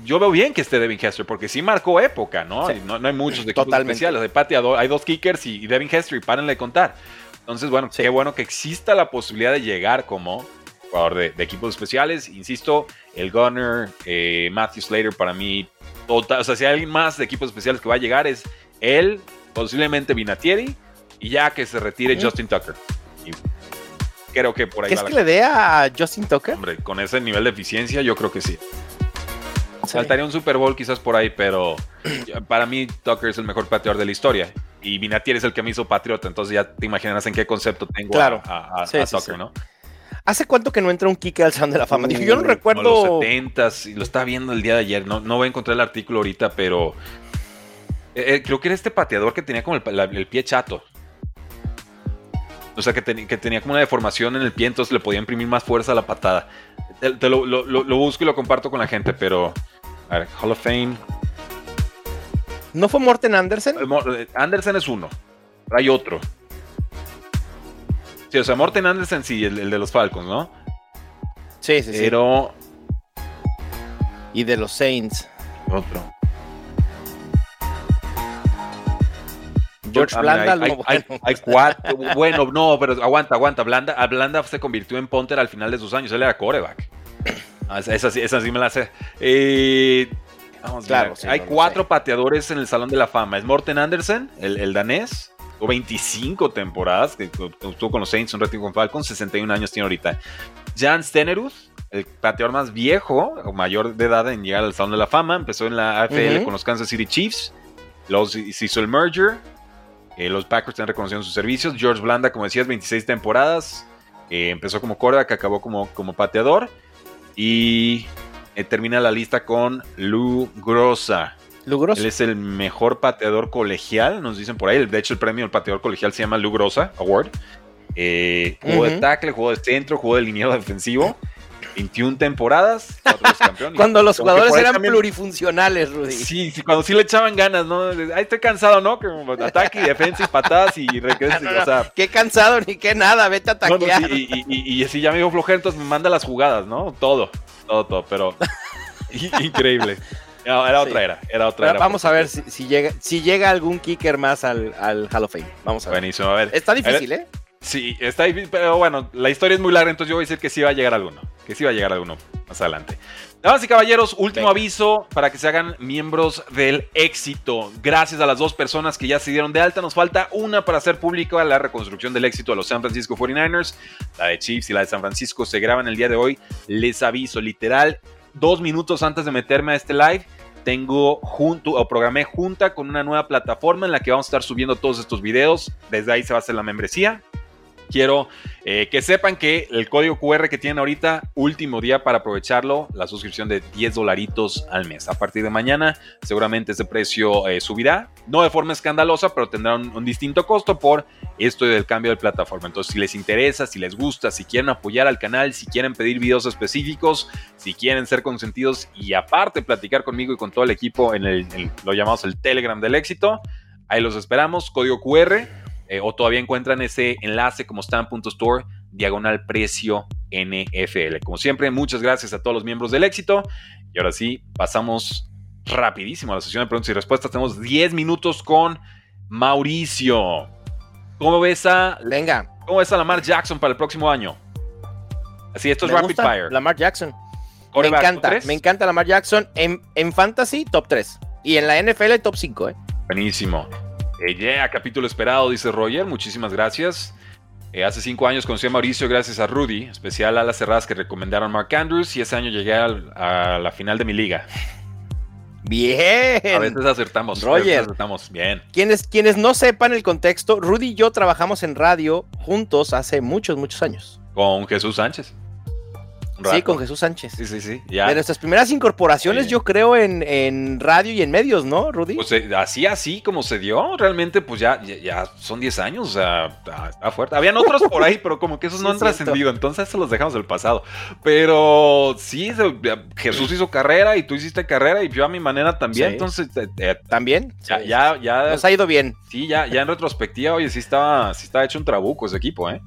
yo veo bien que esté Devin Hester, porque sí marcó época, ¿no? No, hay muchos de equipos especiales. De pateador, hay dos kickers y, Devin Hester, y párenle de contar. Entonces, bueno, qué bueno que exista la posibilidad de llegar como jugador de, equipos especiales. Insisto, el Gunner, eh, Matthew Slater, para mí, total, o sea, si hay alguien más de equipos especiales que va a llegar, es él, posiblemente Vinatieri, y ya que se retire Justin Tucker. creo que por ahí. ¿Qué es que le dé a Justin Tucker? Hombre, con ese nivel de eficiencia, yo creo que sí. Saltaría un Super Bowl quizás por ahí, pero para mí Tucker es el mejor pateador de la historia. Y Vinatier es el que me hizo patriota, entonces ya te imaginarás en qué concepto tengo a, Tucker, ¿no? ¿Hace cuánto que no entra un kicker al Salón de la Fama? yo no recuerdo. los 70 y lo estaba viendo el día de ayer. No, no voy a encontrar el artículo ahorita, pero. Eh, eh, creo que era este pateador que tenía como el, pie chato. O sea, que, que, tenía como una deformación en el pie, entonces le podía imprimir más fuerza a la patada. Te, lo, lo, busco y lo comparto con la gente, pero. A ver, Hall of Fame. ¿No fue Morten Andersen? Eh, Andersen es uno. Hay otro. Sí, o sea, Morten Andersen sí, el, de los Falcons, ¿no? Sí, sí, sí. Pero. Y de los Saints. Otro. George Blanda, [LAUGHS] hay, cuatro. bueno, no, pero aguanta, aguanta. Blanda, a Blanda se convirtió en punter al final de sus años. Él era coreback. Ah, esa, sí me la sé. Eh, vamos, claro, hay cuatro pateadores en el Salón de la Fama. Es Morten Andersen, el, danés. O 25 temporadas que estuvo con los Saints, un ratito con Falcons, 61 años tiene ahorita. Jan Stenerud, el pateador más viejo o mayor de edad en llegar al Salón de la Fama. Empezó en la AFL con los Kansas City Chiefs. Luego se hizo el merger. Eh, los Packers están reconociendo sus servicios. George Blanda, como decías, 26 temporadas. Eh, empezó como que acabó como, como pateador. Y eh, termina la lista con Lou Grossa. Lou Grossa. Él es el mejor pateador colegial, nos dicen por ahí. De hecho, el premio del pateador colegial se llama Lou Grossa Award. jugó de tackle, jugó de centro, jugó de liniero defensivo. 21 temporadas, [LAUGHS] Cuando los jugadores eran plurifuncionales, Rudy. Sí, sí, cuando sí le echaban ganas, ¿no? Ahí estoy cansado, ¿no? Que ataque y defensa y patadas y regresa. [LAUGHS] o sea, qué cansado ni qué nada, vete a ataquear. y, así ya me dijo flojero, entonces me manda las jugadas, ¿no? Todo, todo, todo, pero [LAUGHS] increíble. Era otra era, era otra era. Vamos a ver si, llega, si llega algún kicker más al, al Hall of Fame. Vamos a ver. Buenísimo, a ver. Está difícil, ¿eh? Sí, está difícil, pero bueno, la historia es muy larga, entonces yo voy a decir que sí va a llegar alguno. Que sí va a llegar alguno más adelante. Damas y caballeros, último aviso para que se hagan miembros del éxito. Gracias a las dos personas que ya se dieron de alta, nos falta una para hacer pública la reconstrucción del éxito de los San Francisco 49ers. La de Chiefs y la de San Francisco se graban el día de hoy. Les aviso, literal, dos minutos antes de meterme a este live, tengo junto o programé junta con una nueva plataforma en la que vamos a estar subiendo todos estos videos. Desde ahí se va a hacer la membresía quiero eh, que sepan que el código QR que tienen ahorita, último día para aprovecharlo, la suscripción de 10 dolaritos al mes. A partir de mañana, seguramente ese precio eh, subirá, no de forma escandalosa, pero tendrá un, distinto costo por esto del cambio de plataforma. Entonces, si les interesa, si les gusta, si quieren apoyar al canal, si quieren pedir videos específicos, si quieren ser consentidos y aparte platicar conmigo y con todo el equipo en el, lo llamamos el Telegram del éxito, ahí los esperamos, código QR eh, o todavía encuentran ese enlace como stan.store diagonal precio NFL. Como siempre, muchas gracias a todos los miembros del éxito. Y ahora sí, pasamos rapidísimo a la sesión de preguntas y respuestas. Tenemos 10 minutos con Mauricio. ¿Cómo ves a... Venga. ¿Cómo ves a Lamar Jackson para el próximo año? Así, esto es Rapid Fire. Lamar Jackson. Me encanta, me encanta Lamar Jackson en, en Fantasy top 3 y en la NFL top 5. ¿eh? Buenísimo. Eh, yeah, capítulo esperado, dice Roger. Muchísimas gracias. Eh, hace cinco años conocí a Mauricio gracias a Rudy, especial a las cerradas que recomendaron Mark Andrews, y ese año llegué a la final de mi liga. Bien. A veces acertamos. Roger. acertamos. Bien. Quienes, quienes no sepan el contexto, Rudy y yo trabajamos en radio juntos hace muchos, muchos años. Con Jesús Sánchez. Sí, con Jesús Sánchez. Sí, sí, sí. De nuestras primeras incorporaciones, yo creo, en, radio y en medios, ¿no, Rudy? Pues eh, así, así como se dio, realmente, pues ya, ya, son 10 años, o sea, está, fuerte. Habían otros por ahí, pero como que esos [LAUGHS] no han trascendido, entonces se los dejamos del pasado. Pero sí, Jesús hizo carrera y tú hiciste carrera y yo a mi manera también, entonces... Eh, eh, ¿También? Ya, ya, ya... Nos ha ido bien. Sí, ya, ya en retrospectiva, oye, sí estaba, sí estaba hecho un trabuco ese equipo, ¿eh?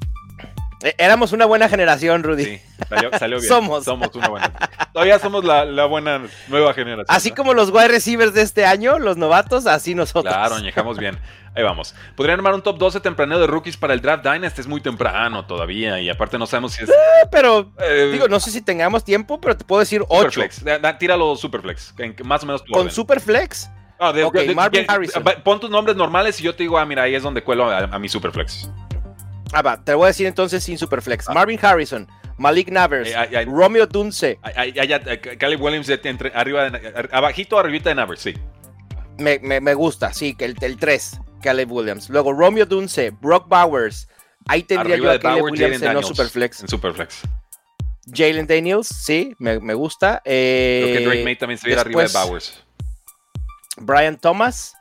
Eh, éramos una buena generación, Rudy. Sí, salió, bien. [LAUGHS] somos. Somos una buena. Todavía somos la, buena nueva generación. Así como los wide receivers de este año, los novatos, así nosotros. Claro, añejamos bien. Ahí vamos. Podrían armar un top 12 temprano de rookies para el Draft Dynasty. Es muy temprano todavía. Y aparte no sabemos si es. Eh, pero, eh, digo, no sé si tengamos tiempo, pero te puedo decir 8. Superflex. tíralo Superflex. más o menos ¿Con Superflex? Ah, Marvin Harrison. Pon tus nombres normales y yo te digo, ah, mira, ahí es donde cuelo a, a mi Superflex. Ah, va, te voy a decir entonces sin Superflex. Ah. Marvin Harrison, Malik Navers, eh, Romeo Dunce. Caleb Williams entre, arriba, abajito, arribita de Navers, sí. Me, me, gusta, sí, que el, el 3, Caleb Williams. Luego Romeo Dunce, Brock Bowers. Ahí tendría yo a Caleb Williams en no Superflex. En Superflex. Jalen Daniels, sí, me, me gusta. Eh, Creo que Drake May también se arriba de Bowers. Brian Thomas,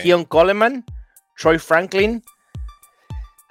Keon Coleman, Troy Franklin,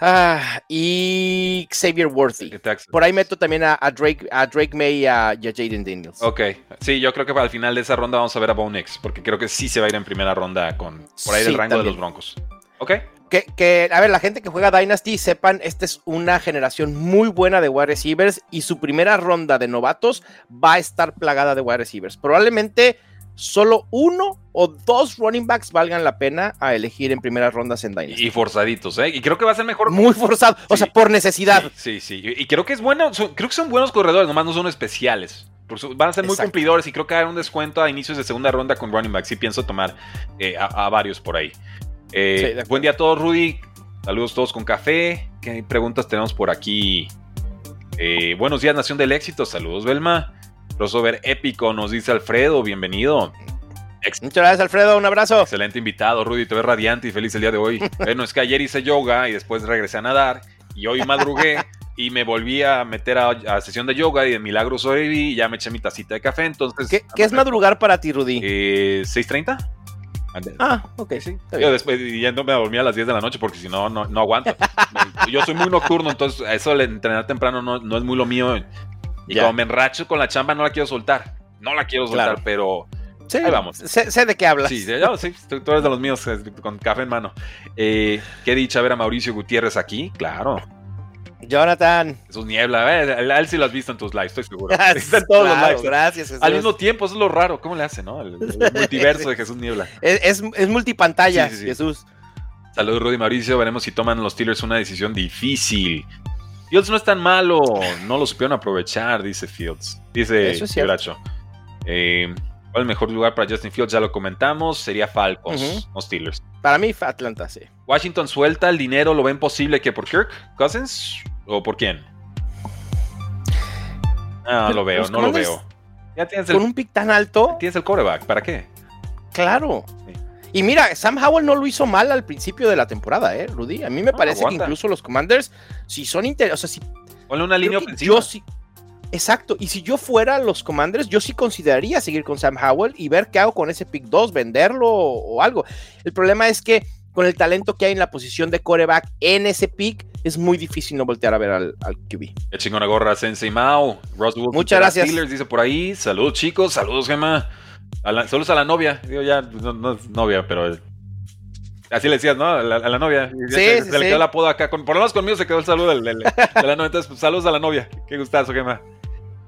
Ah, y Xavier Worthy. Por ahí meto también a, Drake, a Drake May y a, Jaden Daniels. Ok, sí, yo creo que al final de esa ronda vamos a ver a Bone porque creo que sí se va a ir en primera ronda con por ahí del rango de los Broncos. Ok. Que, que, a ver, la gente que juega Dynasty, sepan, esta es una generación muy buena de wide receivers y su primera ronda de novatos va a estar plagada de wide receivers. Probablemente solo uno o dos running backs valgan la pena a elegir en primeras rondas en Dynasty. Y forzaditos, ¿eh? Y creo que va a ser mejor. Muy forzado, o sea, por necesidad. Sí, sí, Y creo que es bueno, creo que son buenos corredores, nomás no son especiales. Van a ser muy cumplidores y creo que hay un descuento a inicios de segunda ronda con running backs. Sí pienso tomar eh, a, varios por ahí. Eh, buen día a todos, Rudy. Saludos todos con café. ¿Qué preguntas tenemos por aquí? Eh, buenos días, Nación del Éxito. Saludos, Belma. Crossover épico, nos dice Alfredo, bienvenido. Muchas gracias, Alfredo. Un abrazo. Excelente invitado, Rudy. Te ves radiante y feliz el día de hoy. [LAUGHS] bueno, es que ayer hice yoga y después regresé a nadar. Y hoy madrugué y me volví a meter a, sesión de yoga y de milagro sobreviví y ya me eché mi tacita de café. Entonces, ¿qué, es madrugar para ti, Rudy? Eh, 6:30. Ah, ok, sí. Yo después ya no me dormí a las 10 de la noche porque si no, no, aguanto. [LAUGHS] Yo soy muy nocturno, entonces eso de entrenar temprano no, no es muy lo mío. Y como me enracho con la chamba, no la quiero soltar. No la quiero soltar, pero. Sí, ahí vamos. Sé, de qué hablas. Sí, sí tú, eres de los míos con café en mano. Eh, qué dicha ver a Mauricio Gutiérrez aquí, claro. Jonathan. Jesús Niebla, eh, él sí lo has visto en tus lives, estoy seguro. [LAUGHS] Está en todos los lives. Gracias, Al mismo tiempo, eso es lo raro. ¿Cómo le hace, no? El, [LAUGHS] multiverso de Jesús Niebla. Es, es, multipantalla, Jesús. Saludos, Rudy Mauricio. Veremos si toman los Steelers una decisión difícil. Fields no es tan malo, no lo supieron aprovechar, dice Fields. Dice Bracho. Eh, ¿Cuál es el mejor lugar para Justin Fields? Ya lo comentamos, sería Falcons, no Steelers. Para mí, Atlanta, sí. Washington suelta el dinero, ¿lo ven posible que por Kirk Cousins o por quién? No, lo veo, no lo veo. con un pick tan alto. Tienes el quarterback, ¿para qué? Claro. Y mira, Sam Howell no lo hizo mal al principio de la temporada, ¿eh, Rudy? A mí me parece que incluso los Commanders, si son interesados, o sea, si... Ponle una línea ofensiva. Yo sí, exacto, y si yo fuera los Commanders, yo sí consideraría seguir con Sam Howell y ver qué hago con ese pick 2, venderlo o, algo. El problema es que con el talento que hay en la posición de coreback en ese pick, es muy difícil no voltear a ver al, al QB. Qué chingona gorra, Sensei Mao. Muchas gracias. Steelers dice por ahí. Saludos, chicos. Saludos, Gemma. Es a la novia. Digo, ya, no, es novia, pero. Así le decías, ¿no? A la, novia. Sí, se, le quedó el apodo acá. Con, por lo menos conmigo se quedó el saludo de la novia. Entonces, pues, saludos a la novia. Qué gustazo, Gema.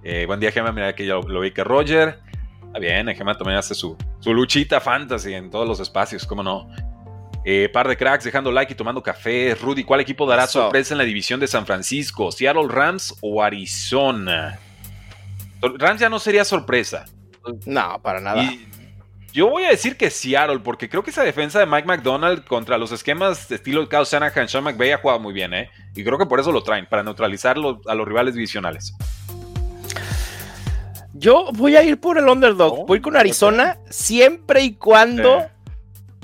Eh, buen día, Gema. Mira que yo lo, vi que Roger. Está bien, Gema también hace su, su luchita fantasy en todos los espacios, ¿cómo no? Eh, par de cracks dejando like y tomando café. Rudy, ¿cuál equipo dará sorpresa en la división de San Francisco? ¿Seattle Rams o Arizona? Rams ya no sería sorpresa. No, para nada. Yo voy a decir que Seattle, porque creo que esa defensa de Mike McDonald contra los esquemas de estilo Kyle Shanahan, Sean McVay ha jugado muy bien, ¿eh? Y creo que por eso lo traen, para neutralizar a los rivales divisionales. Yo voy a ir por el underdog. Oh, voy con Arizona siempre y cuando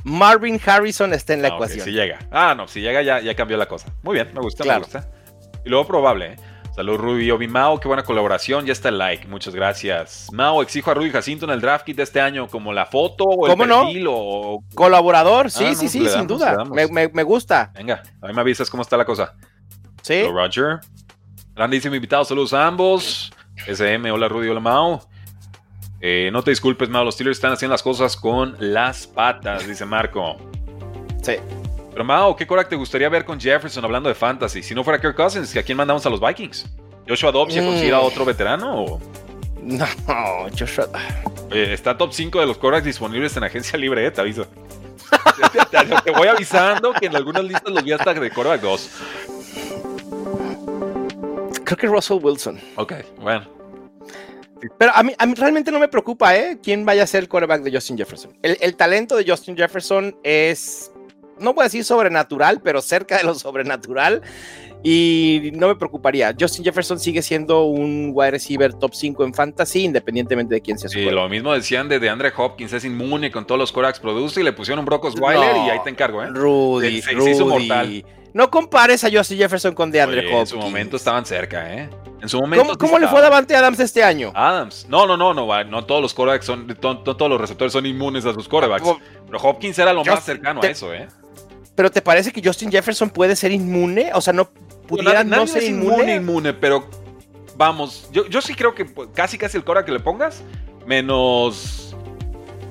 Marvin Harrison esté en la ah, ecuación. si llega. Ah, no, si llega ya, ya cambió la cosa. Muy bien, me gusta, me gusta. Y luego probable, ¿eh? Salud, Rudy Obi Mao, qué buena colaboración. Ya está el like, muchas gracias. Mao, exijo a Rudy Jacinto en el draft kit de este año, como la foto o el perfil o. Colaborador, sí, ah, sí, sí, sin duda. Me, gusta. Venga, a mí me avisas cómo está la cosa. Sí. Roger. Grandísimo invitado, saludos a ambos. SM, hola Rudy, hola Mao. Eh, no te disculpes, Mao, los Steelers están haciendo las cosas con las patas, dice Marco. Sí. Pero Mao, ¿qué Korak te gustaría ver con Jefferson hablando de fantasy? Si no fuera Kirk Cousins, ¿a quién mandamos a los Vikings? ¿Joshua Dobbs ya considera mm. otro veterano? No, Joshua. está top 5 de los Koraks disponibles en agencia libre, eh, te aviso. te, voy avisando que en algunas listas los vi hasta de Korak 2. Creo que Russell Wilson. Ok, bueno. Pero a mí, a mí, realmente no me preocupa, ¿eh? ¿Quién vaya a ser el quarterback de Justin Jefferson? El, el, talento de Justin Jefferson es no voy a decir sobrenatural, pero cerca de lo sobrenatural. Y no me preocuparía. Justin Jefferson sigue siendo un wide receiver top 5 en fantasy, independientemente de quién sea su Sí, lo mismo decían de, Andre Hopkins, es inmune con todos los Corax produce y le pusieron un Brock Osweiler y ahí te encargo, ¿eh? Rudy, Rudy. No compares a Justin Jefferson con DeAndre Hopkins. En su momento estaban cerca, ¿eh? En su momento. ¿Cómo, le fue a Davante Adams este año? Adams. No, no, no, no. No todos los corebacks son. todos los receptores son inmunes a sus corebacks. Pero Hopkins era lo más cercano a eso, ¿eh? Pero ¿te parece que Justin Jefferson puede ser inmune? O sea, no pudiera no, ser inmune. inmune, pero vamos, yo, yo sí creo que casi casi el Cora que le pongas, menos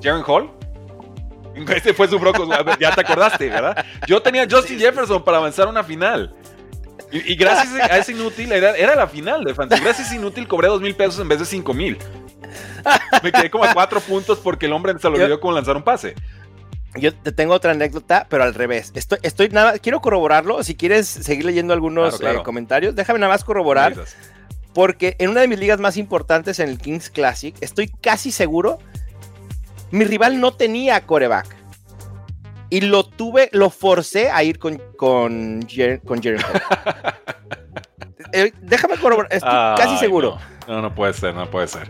Jaren Hall. [LAUGHS] Ese fue su broco, ya te acordaste, ¿verdad? Yo tenía Justin Jefferson para avanzar una final. Y, gracias a ese inútil, era, la final de Fantasy. Gracias a ese inútil cobré dos mil pesos en vez de cinco mil. Me quedé como a cuatro puntos porque el hombre se lo olvidó como lanzar un pase. Yo te tengo otra anécdota, pero al revés. Estoy, estoy nada, quiero corroborarlo. Si quieres seguir leyendo algunos eh, comentarios, déjame nada más corroborar. Porque en una de mis ligas más importantes, en el Kings Classic, estoy casi seguro, mi rival no tenía coreback. Y lo tuve, lo forcé a ir con, con, con [LAUGHS] eh, déjame corroborar, estoy casi seguro. no, no puede ser, no puede ser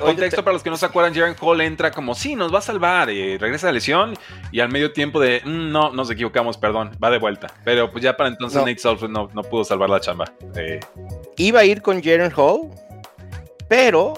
contexto para los que no se acuerdan, Jaren Hall entra como, sí, nos va a salvar, y regresa de lesión, y al medio tiempo de, mm, no, nos equivocamos, perdón, va de vuelta. Pero pues ya para entonces Nick Solford no, pudo salvar la chamba. Iba a ir con Jaren Hall, pero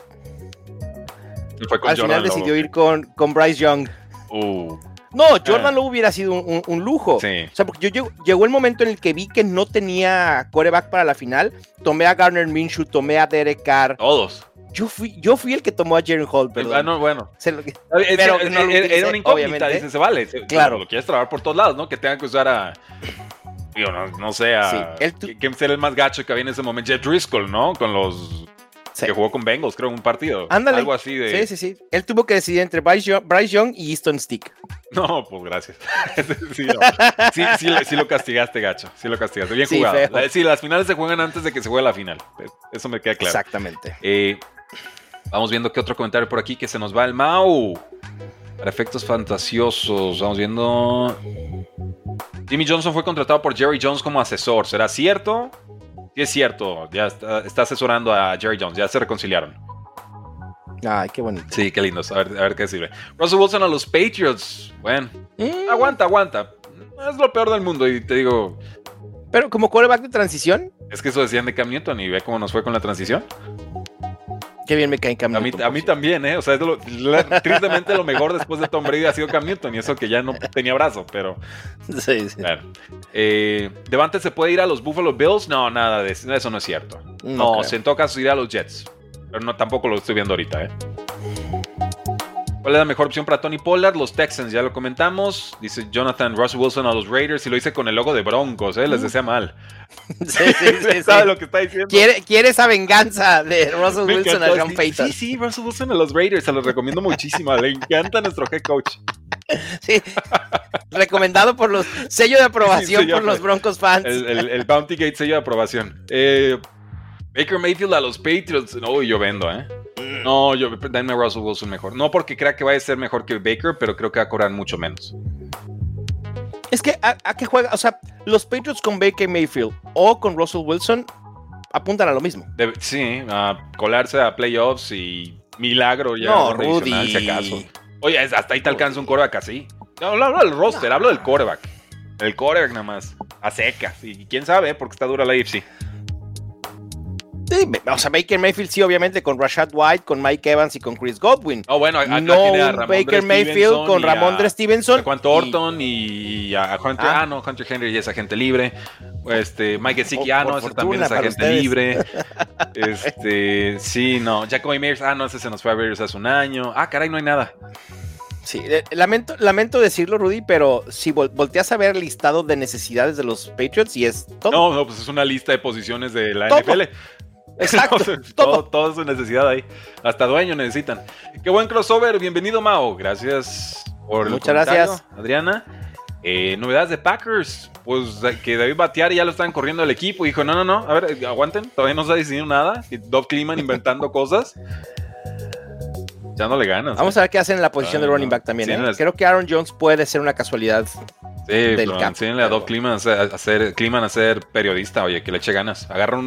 al final decidió ir con, con Bryce Young. Uh. No, Jordan ah. hubiera sido un, lujo. Sí. O sea, porque yo, llegó el momento en el que vi que no tenía coreback para la final. Tomé a Garner Minshew, tomé a Derek Carr. Todos. Yo fui, yo fui el que tomó a Jaren Hall, perdón. Ah, no, bueno. pero era una incógnita, dice, se vale. Claro. Lo quieres trabajar por todos lados, ¿no? Que tengan que usar a. Digo, no, no sé, a. ¿Quién será el más gacho que había en ese momento? Jeff Driscoll, ¿no? Con los. Que jugó con Bengals, creo, en un partido. Ándale. Algo así de. Sí, sí, sí. Él tuvo que decidir entre Bryce Young, y Easton Stick. [LAUGHS] No, pues gracias. [LAUGHS] sí, sí, sí, lo castigaste, gacho. Sí lo castigaste. Bien jugado. Sí, las finales se juegan antes de que se juegue la final. Eso me queda claro. Exactamente. Eh, Vamos viendo qué otro comentario por aquí que se nos va el Mau. Para efectos fantasiosos, vamos viendo. Jimmy Johnson fue contratado por Jerry Jones como asesor. ¿Será cierto? Sí, es cierto. Ya está, asesorando a Jerry Jones. Ya se reconciliaron. Ay, qué bonito. Sí, qué lindo. A ver, a ver qué sirve. Russell Wilson a los Patriots. Bueno, mm. aguanta, aguanta. Es lo peor del mundo y te digo. Pero como quarterback de transición. Es que eso decían de Cam Newton y ve cómo nos fue con la transición. Qué bien me cae Cam Newton. A mí, también, ¿eh? O sea, [LAUGHS] tristemente lo mejor después de Tom Brady ha sido Cam Newton y eso que ya no tenía brazo, pero. Sí, sí. Eh, ¿Devante se puede ir a los Buffalo Bills? No, nada de eso, eso no es cierto. No, se en todo caso irá a los Jets. Pero no, tampoco lo estoy viendo ahorita, ¿eh? ¿Cuál es la mejor opción para Tony Pollard? Los Texans, ya lo comentamos. Dice Jonathan Russell Wilson a los Raiders y lo hice con el logo de Broncos, ¿eh? Les desea mal. [LAUGHS] Sí, sí, sí. [LAUGHS] ¿Sabe lo que está diciendo? Quiere, quiere, esa venganza de Russell Wilson a John Payton. Sí, sí, Russell Wilson a los Raiders, se los recomiendo muchísimo. Le encanta nuestro head coach. [LAUGHS] Sí, recomendado por los sello de aprobación por los Broncos fans. El, el, Bounty Gate sello de aprobación. Eh, Baker Mayfield a los Patriots. No, yo vendo, ¿eh? No, yo denme Russell Wilson mejor. No porque crea que vaya a ser mejor que Baker, pero creo que va a cobrar mucho menos. Es que a, a qué juega, o sea, los Patriots con Baker Mayfield o con Russell Wilson apuntan a lo mismo. sí, a colarse a playoffs y milagro ya. No, Rudy. Si acaso. Oye, hasta ahí te alcanza un coreback así. No, hablo del roster, hablo del coreback. El coreback nada más. A secas. Y quién sabe, porque está dura la IFC. Sí, o sea, Baker Mayfield sí, obviamente, con Rashad White, con Mike Evans y con Chris Godwin. Oh, bueno, acá no tiene a Baker Mayfield con Ramondre Stevenson. A Juan Thornton y, a Hunter, ah. ah. no, Hunter Henry y es agente libre. Este, Mike Gesicki, ah, no, ese también es agente libre. [LAUGHS] Este, sí, no. Jacoby Meyers, ah, no, ese se nos fue a Bears hace un año. Ah, caray, no hay nada. Sí, eh, lamento, lamento decirlo, Rudy, pero si volteas a ver el listado de necesidades de los Patriots y es todo. No, no, pues es una lista de posiciones de la NFL. Exacto. todo. [LAUGHS] Todo, su necesidad ahí. Hasta dueño necesitan. Qué buen crossover. Bienvenido, Mao. Gracias por Muchas gracias. Adriana. Eh, novedades de Packers. Pues que David Batear ya lo están corriendo el equipo. Dijo, no, no, no. A ver, aguanten. Todavía no se ha decidido nada. Y Doug Kliman inventando [LAUGHS] cosas. Ya no le ganas. Vamos a ver qué hacen en la posición de running back también. ¿eh? Creo que Aaron Jones puede ser una casualidad. Sí, del enséñale a Doc Kliman a ser, a ser periodista, oye, que le eche ganas. Agarra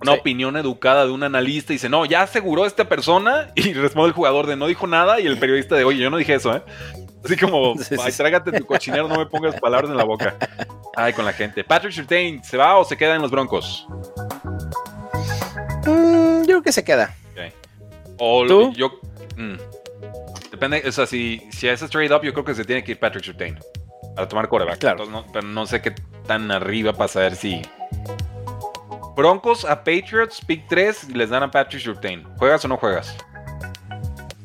una opinión educada de un analista y dice, no, ya aseguró esta persona. [LAUGHS] Y responde el jugador de no dijo nada. Y el periodista de, oye, yo no dije eso, ¿eh? Así como, [LAUGHS] ay, trágate tu cochinero, no me pongas palabras en la boca. Ay, con la gente. Patrick Surtain, ¿se va o se queda en los Broncos? Mm, yo creo que se queda. O ¿Tú? yo Mm. Depende, o sea, si, si es trade up, yo creo que se tiene que ir Patrick Surtain para tomar coreback. Claro. no, pero no sé qué tan arriba para saber si. Broncos a Patriots, pick 3, les dan a Patrick Surtain. ¿Juegas o no juegas?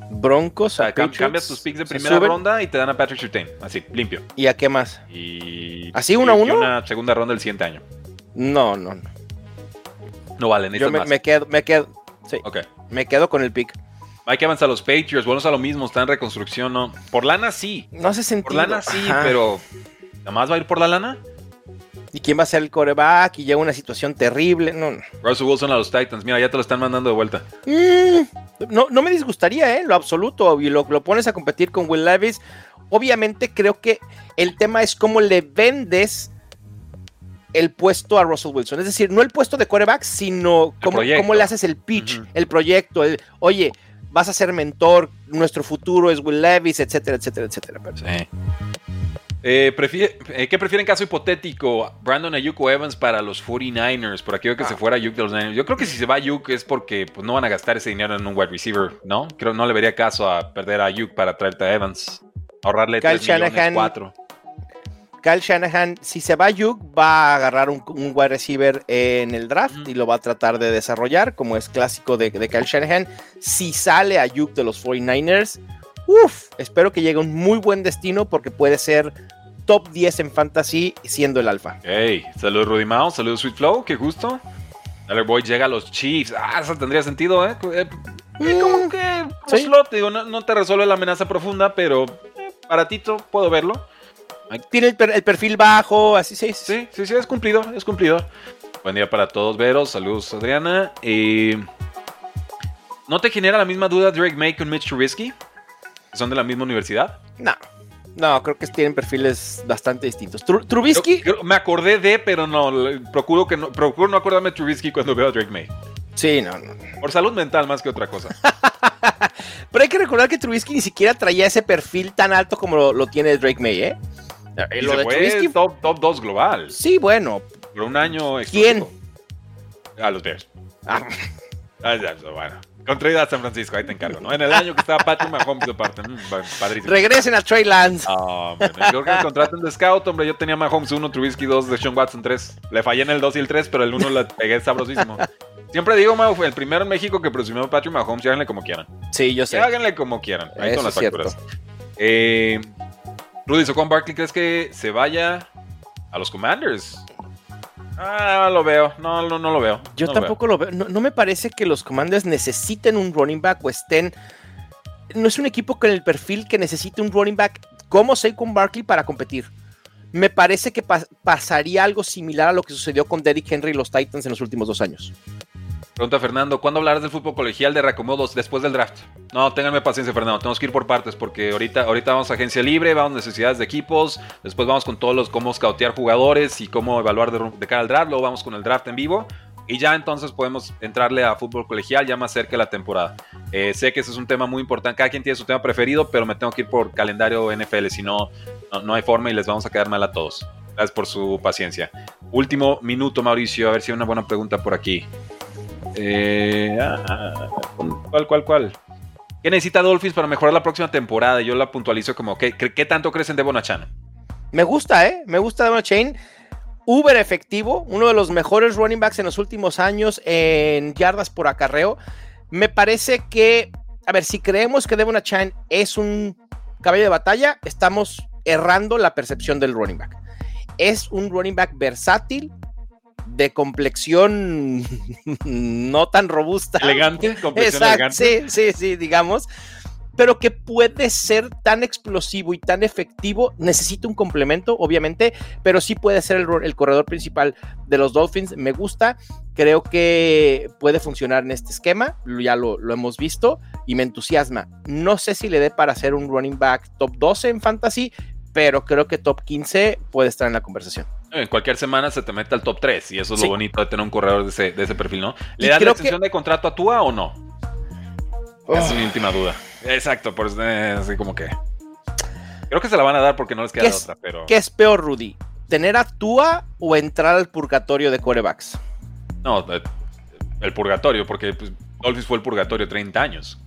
Broncos a Patriots, Cambias tus picks de primera ronda y te dan a Patrick Surtain. Así, limpio. ¿Y a qué más? Y. ¿Así uno a uno? una segunda ronda el siguiente año. No, no, no. No vale, Yo me, me, quedo, me quedo. Sí. Ok. Me quedo con el pick. Hay que avanzar los Patriots, bueno, a lo mismo, está en reconstrucción, ¿no? Por lana sí. No hace sentido. Por lana sí, pero ¿nada más va a ir por la lana? ¿Y quién va a ser el coreback? Y llega una situación terrible. No, no. Russell Wilson a los Titans. Mira, ya te lo están mandando de vuelta. Mm, no, no me disgustaría, ¿eh? Lo absoluto. Y lo, lo pones a competir con Will Levis. Obviamente creo que el tema es cómo le vendes el puesto a Russell Wilson. Es decir, no el puesto de coreback, sino cómo, cómo, le haces el pitch, el proyecto. El, oye, vas a ser mentor, nuestro futuro es Will Levis, etcétera, etcétera, etcétera. Sí. Eh, eh, ¿Qué prefieren caso hipotético? Brandon Ayuk o Evans para los 49ers, por aquello que se ah. fuera Ayuk de los Niners. Yo creo que si se va Ayuk es porque pues, no van a gastar ese dinero en un wide receiver, ¿no? Creo no le vería caso a perder a Ayuk para traerte a Evans. Ahorrarle Kyle 3 millones, 4. Kyle Shanahan, si se va Yuk, va a agarrar un, wide receiver en el draft y lo va a tratar de desarrollar, como es clásico de, Kyle Shanahan. Si sale a Yuk de los 49ers, uff, espero que llegue a un muy buen destino porque puede ser top 10 en fantasy siendo el alfa. Hey, saludos Rudy Mao, saludos Sweet Flow, qué gusto. Tyler Boyd llega a los Chiefs. Ah, eso tendría sentido, ¿eh? eh, eh como que slot, digo, no, te resuelve la amenaza profunda, pero eh, baratito, puedo verlo. Tiene el, perfil bajo, así sí. Sí, sí, sí, es cumplido, es cumplido. Buen día para todos, Veros. Saludos, Adriana. ¿No te genera la misma duda Drake May con Mitch Trubisky? ¿Son de la misma universidad? No. No, creo que tienen perfiles bastante distintos. Trubisky. me acordé de, pero no. Procuro, que no. procuro no acordarme de Trubisky cuando veo a Drake May. Sí, no, no. Por salud mental más que otra cosa. [LAUGHS] pero hay que recordar que Trubisky ni siquiera traía ese perfil tan alto como lo, lo tiene Drake May, ¿eh? Y lo de fue top, top 2 global. Sí, bueno. Por un año. ¿Quién? A los Bears. Ah. ah bueno. Contra a San Francisco, ahí te encargo, ¿no? En el año que estaba Patrick Mahomes de parte. Mm, padrísimo. Regresen a Trey Lance. Oh, creo que contraten de scout, hombre. Yo tenía Mahomes 1, Trubisky 2, de Sean Watson 3. Le fallé en el 2 y el 3, pero el 1 le pegué sabrosísimo. Siempre digo, Mau, el primero en México que presumió Patrick Mahomes. Y háganle como quieran. Sí, yo sé. háganle como quieran. Ahí son las facturas. Eh, Rudy Socon Barkley, ¿crees que se vaya a los Commanders? Ah, lo veo. No, no, no lo veo. Yo tampoco lo veo. No, me parece que los Commanders necesiten un running back o estén. No es un equipo con el perfil que necesite un running back como Saquon Barkley para competir. Me parece que pasaría algo similar a lo que sucedió con Derrick Henry y los Titans en los últimos dos años. Pregunta Fernando, ¿cuándo hablarás del fútbol colegial de reacomodos después del draft? No, ténganme paciencia, Fernando. Tenemos que ir por partes porque ahorita, ahorita vamos a agencia libre, vamos a necesidades de equipos, después vamos con todos los cómo scoutear jugadores y cómo evaluar de, cara al draft, luego vamos con el draft en vivo y ya entonces podemos entrarle a fútbol colegial ya más cerca de la temporada. Eh, sé que ese es un tema muy importante, cada quien tiene su tema preferido, pero me tengo que ir por calendario NFL, si no, no, hay forma y les vamos a quedar mal a todos. Gracias por su paciencia. Último minuto, Mauricio, a ver si hay una buena pregunta por aquí. Eh, ah, ¿Cuál, cuál, cuál? ¿Qué necesita Dolphins para mejorar la próxima temporada? Yo la puntualizo como, ¿qué, qué tanto crees en Devon Achane? Me gusta, ¿eh? Me gusta Devon Achane. Uber efectivo, uno de los mejores running backs en los últimos años en yardas por acarreo. Me parece que, a ver, si creemos que Devon Achane es un caballo de batalla, estamos errando la percepción del running back. Es un running back versátil, de complexión [LAUGHS] no tan robusta. Elegante, complexión elegante. Sí, sí, sí, digamos. Pero que puede ser tan explosivo y tan efectivo. Necesita un complemento, obviamente, pero sí puede ser el, corredor principal de los Dolphins. Me gusta. Creo que puede funcionar en este esquema. Ya lo, lo hemos visto y me entusiasma. No sé si le dé para ser un running back top 12 en fantasy, pero creo que top 15 puede estar en la conversación. En cualquier semana se te mete al top 3 y eso es lo bonito de tener un corredor de ese, perfil, ¿no? ¿Le das la extensión de contrato a Tua o no? Es mi última duda. Exacto, por eh, así como que. Creo que se la van a dar porque no les queda otra, pero. ¿Qué es peor, Rudy? ¿Tener a Tua o entrar al purgatorio de corebacks? No, eh, el purgatorio, porque pues, Dolphins fue el purgatorio 30 años.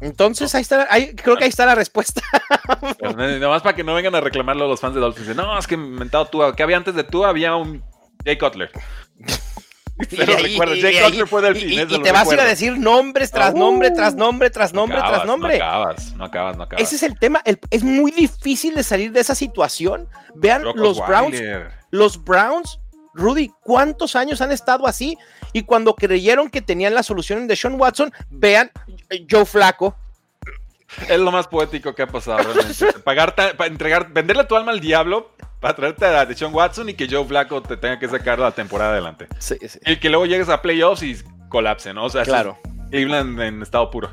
Entonces, ahí está, creo que ahí está la respuesta. [LAUGHS] Pues, nada más para que no vengan a reclamarlo los fans de Dolphins. No, es que inventado tú. ¿Qué había antes de tú? Había un Jay Cutler. [LAUGHS] Pero recuerdo, Jay Cutler fue del fin. Y, te vas a ir a decir nombres tras nombre, tras nombre, tras nombre, tras nombre. No acabas, no acabas, no acabas. Ese es el tema. es muy difícil de salir de esa situación. Vean los Browns. Los Browns Rudy, ¿cuántos años han estado así? Y cuando creyeron que tenían la solución de Sean Watson, vean, Joe Flaco. Es lo más poético que ha pasado, [LAUGHS] Pagar, para entregar, venderle tu alma al diablo para traerte a Sean Watson y que Joe Flaco te tenga que sacar la temporada adelante. Sí, sí. Y que luego llegues a playoffs y colapse, ¿no? O sea, claro. Cleveland en estado puro.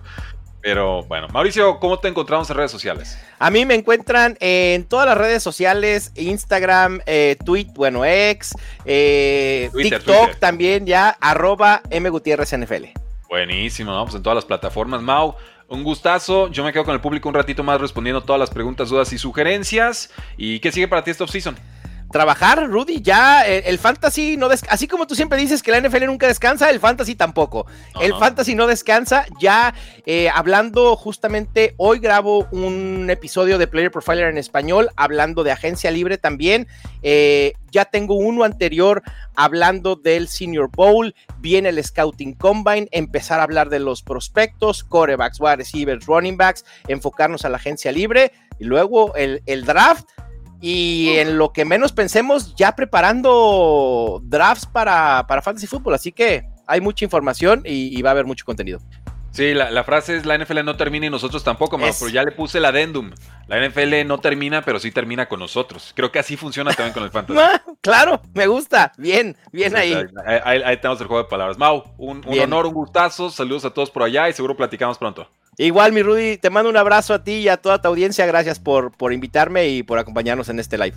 Pero bueno, Mauricio, ¿cómo te encontramos en redes sociales? A mí me encuentran en todas las redes sociales, Instagram, eh, Tweet, bueno, X, eh, TikTok también ya, arroba NFL. Buenísimo, vamos en todas las plataformas. Mau, un gustazo. Yo me quedo con el público un ratito más respondiendo todas las preguntas, dudas y sugerencias. ¿Y qué sigue para ti esta off-season? Trabajar, Rudy. Ya eh, el, fantasy no descansa. Así como tú siempre dices que la NFL nunca descansa, el fantasy tampoco. el fantasy no descansa. Ya eh, hablando justamente, hoy grabo un episodio de Player Profiler en español, hablando de agencia libre también. Eh, ya tengo uno anterior hablando del Senior Bowl, viene el Scouting Combine, empezar a hablar de los prospectos, corebacks, wide receivers, running backs, enfocarnos a la agencia libre y luego el, el draft y en lo que menos pensemos, ya preparando drafts para, para Fantasy Football. Así que hay mucha información y, va a haber mucho contenido. Sí, la, frase es la NFL no termina y nosotros tampoco, pero ya le puse el adendum. La NFL no termina, pero sí termina con nosotros. Creo que así funciona también con el [LAUGHS] fantasy. Ah, claro, me gusta. Bien, bien ahí. Ahí, tenemos el juego de palabras. Mau, un, un honor, un gustazo. Saludos a todos por allá y seguro platicamos pronto. Igual, mi Rudy, te mando un abrazo a ti y a toda tu audiencia. Gracias por, por invitarme y por acompañarnos en este live.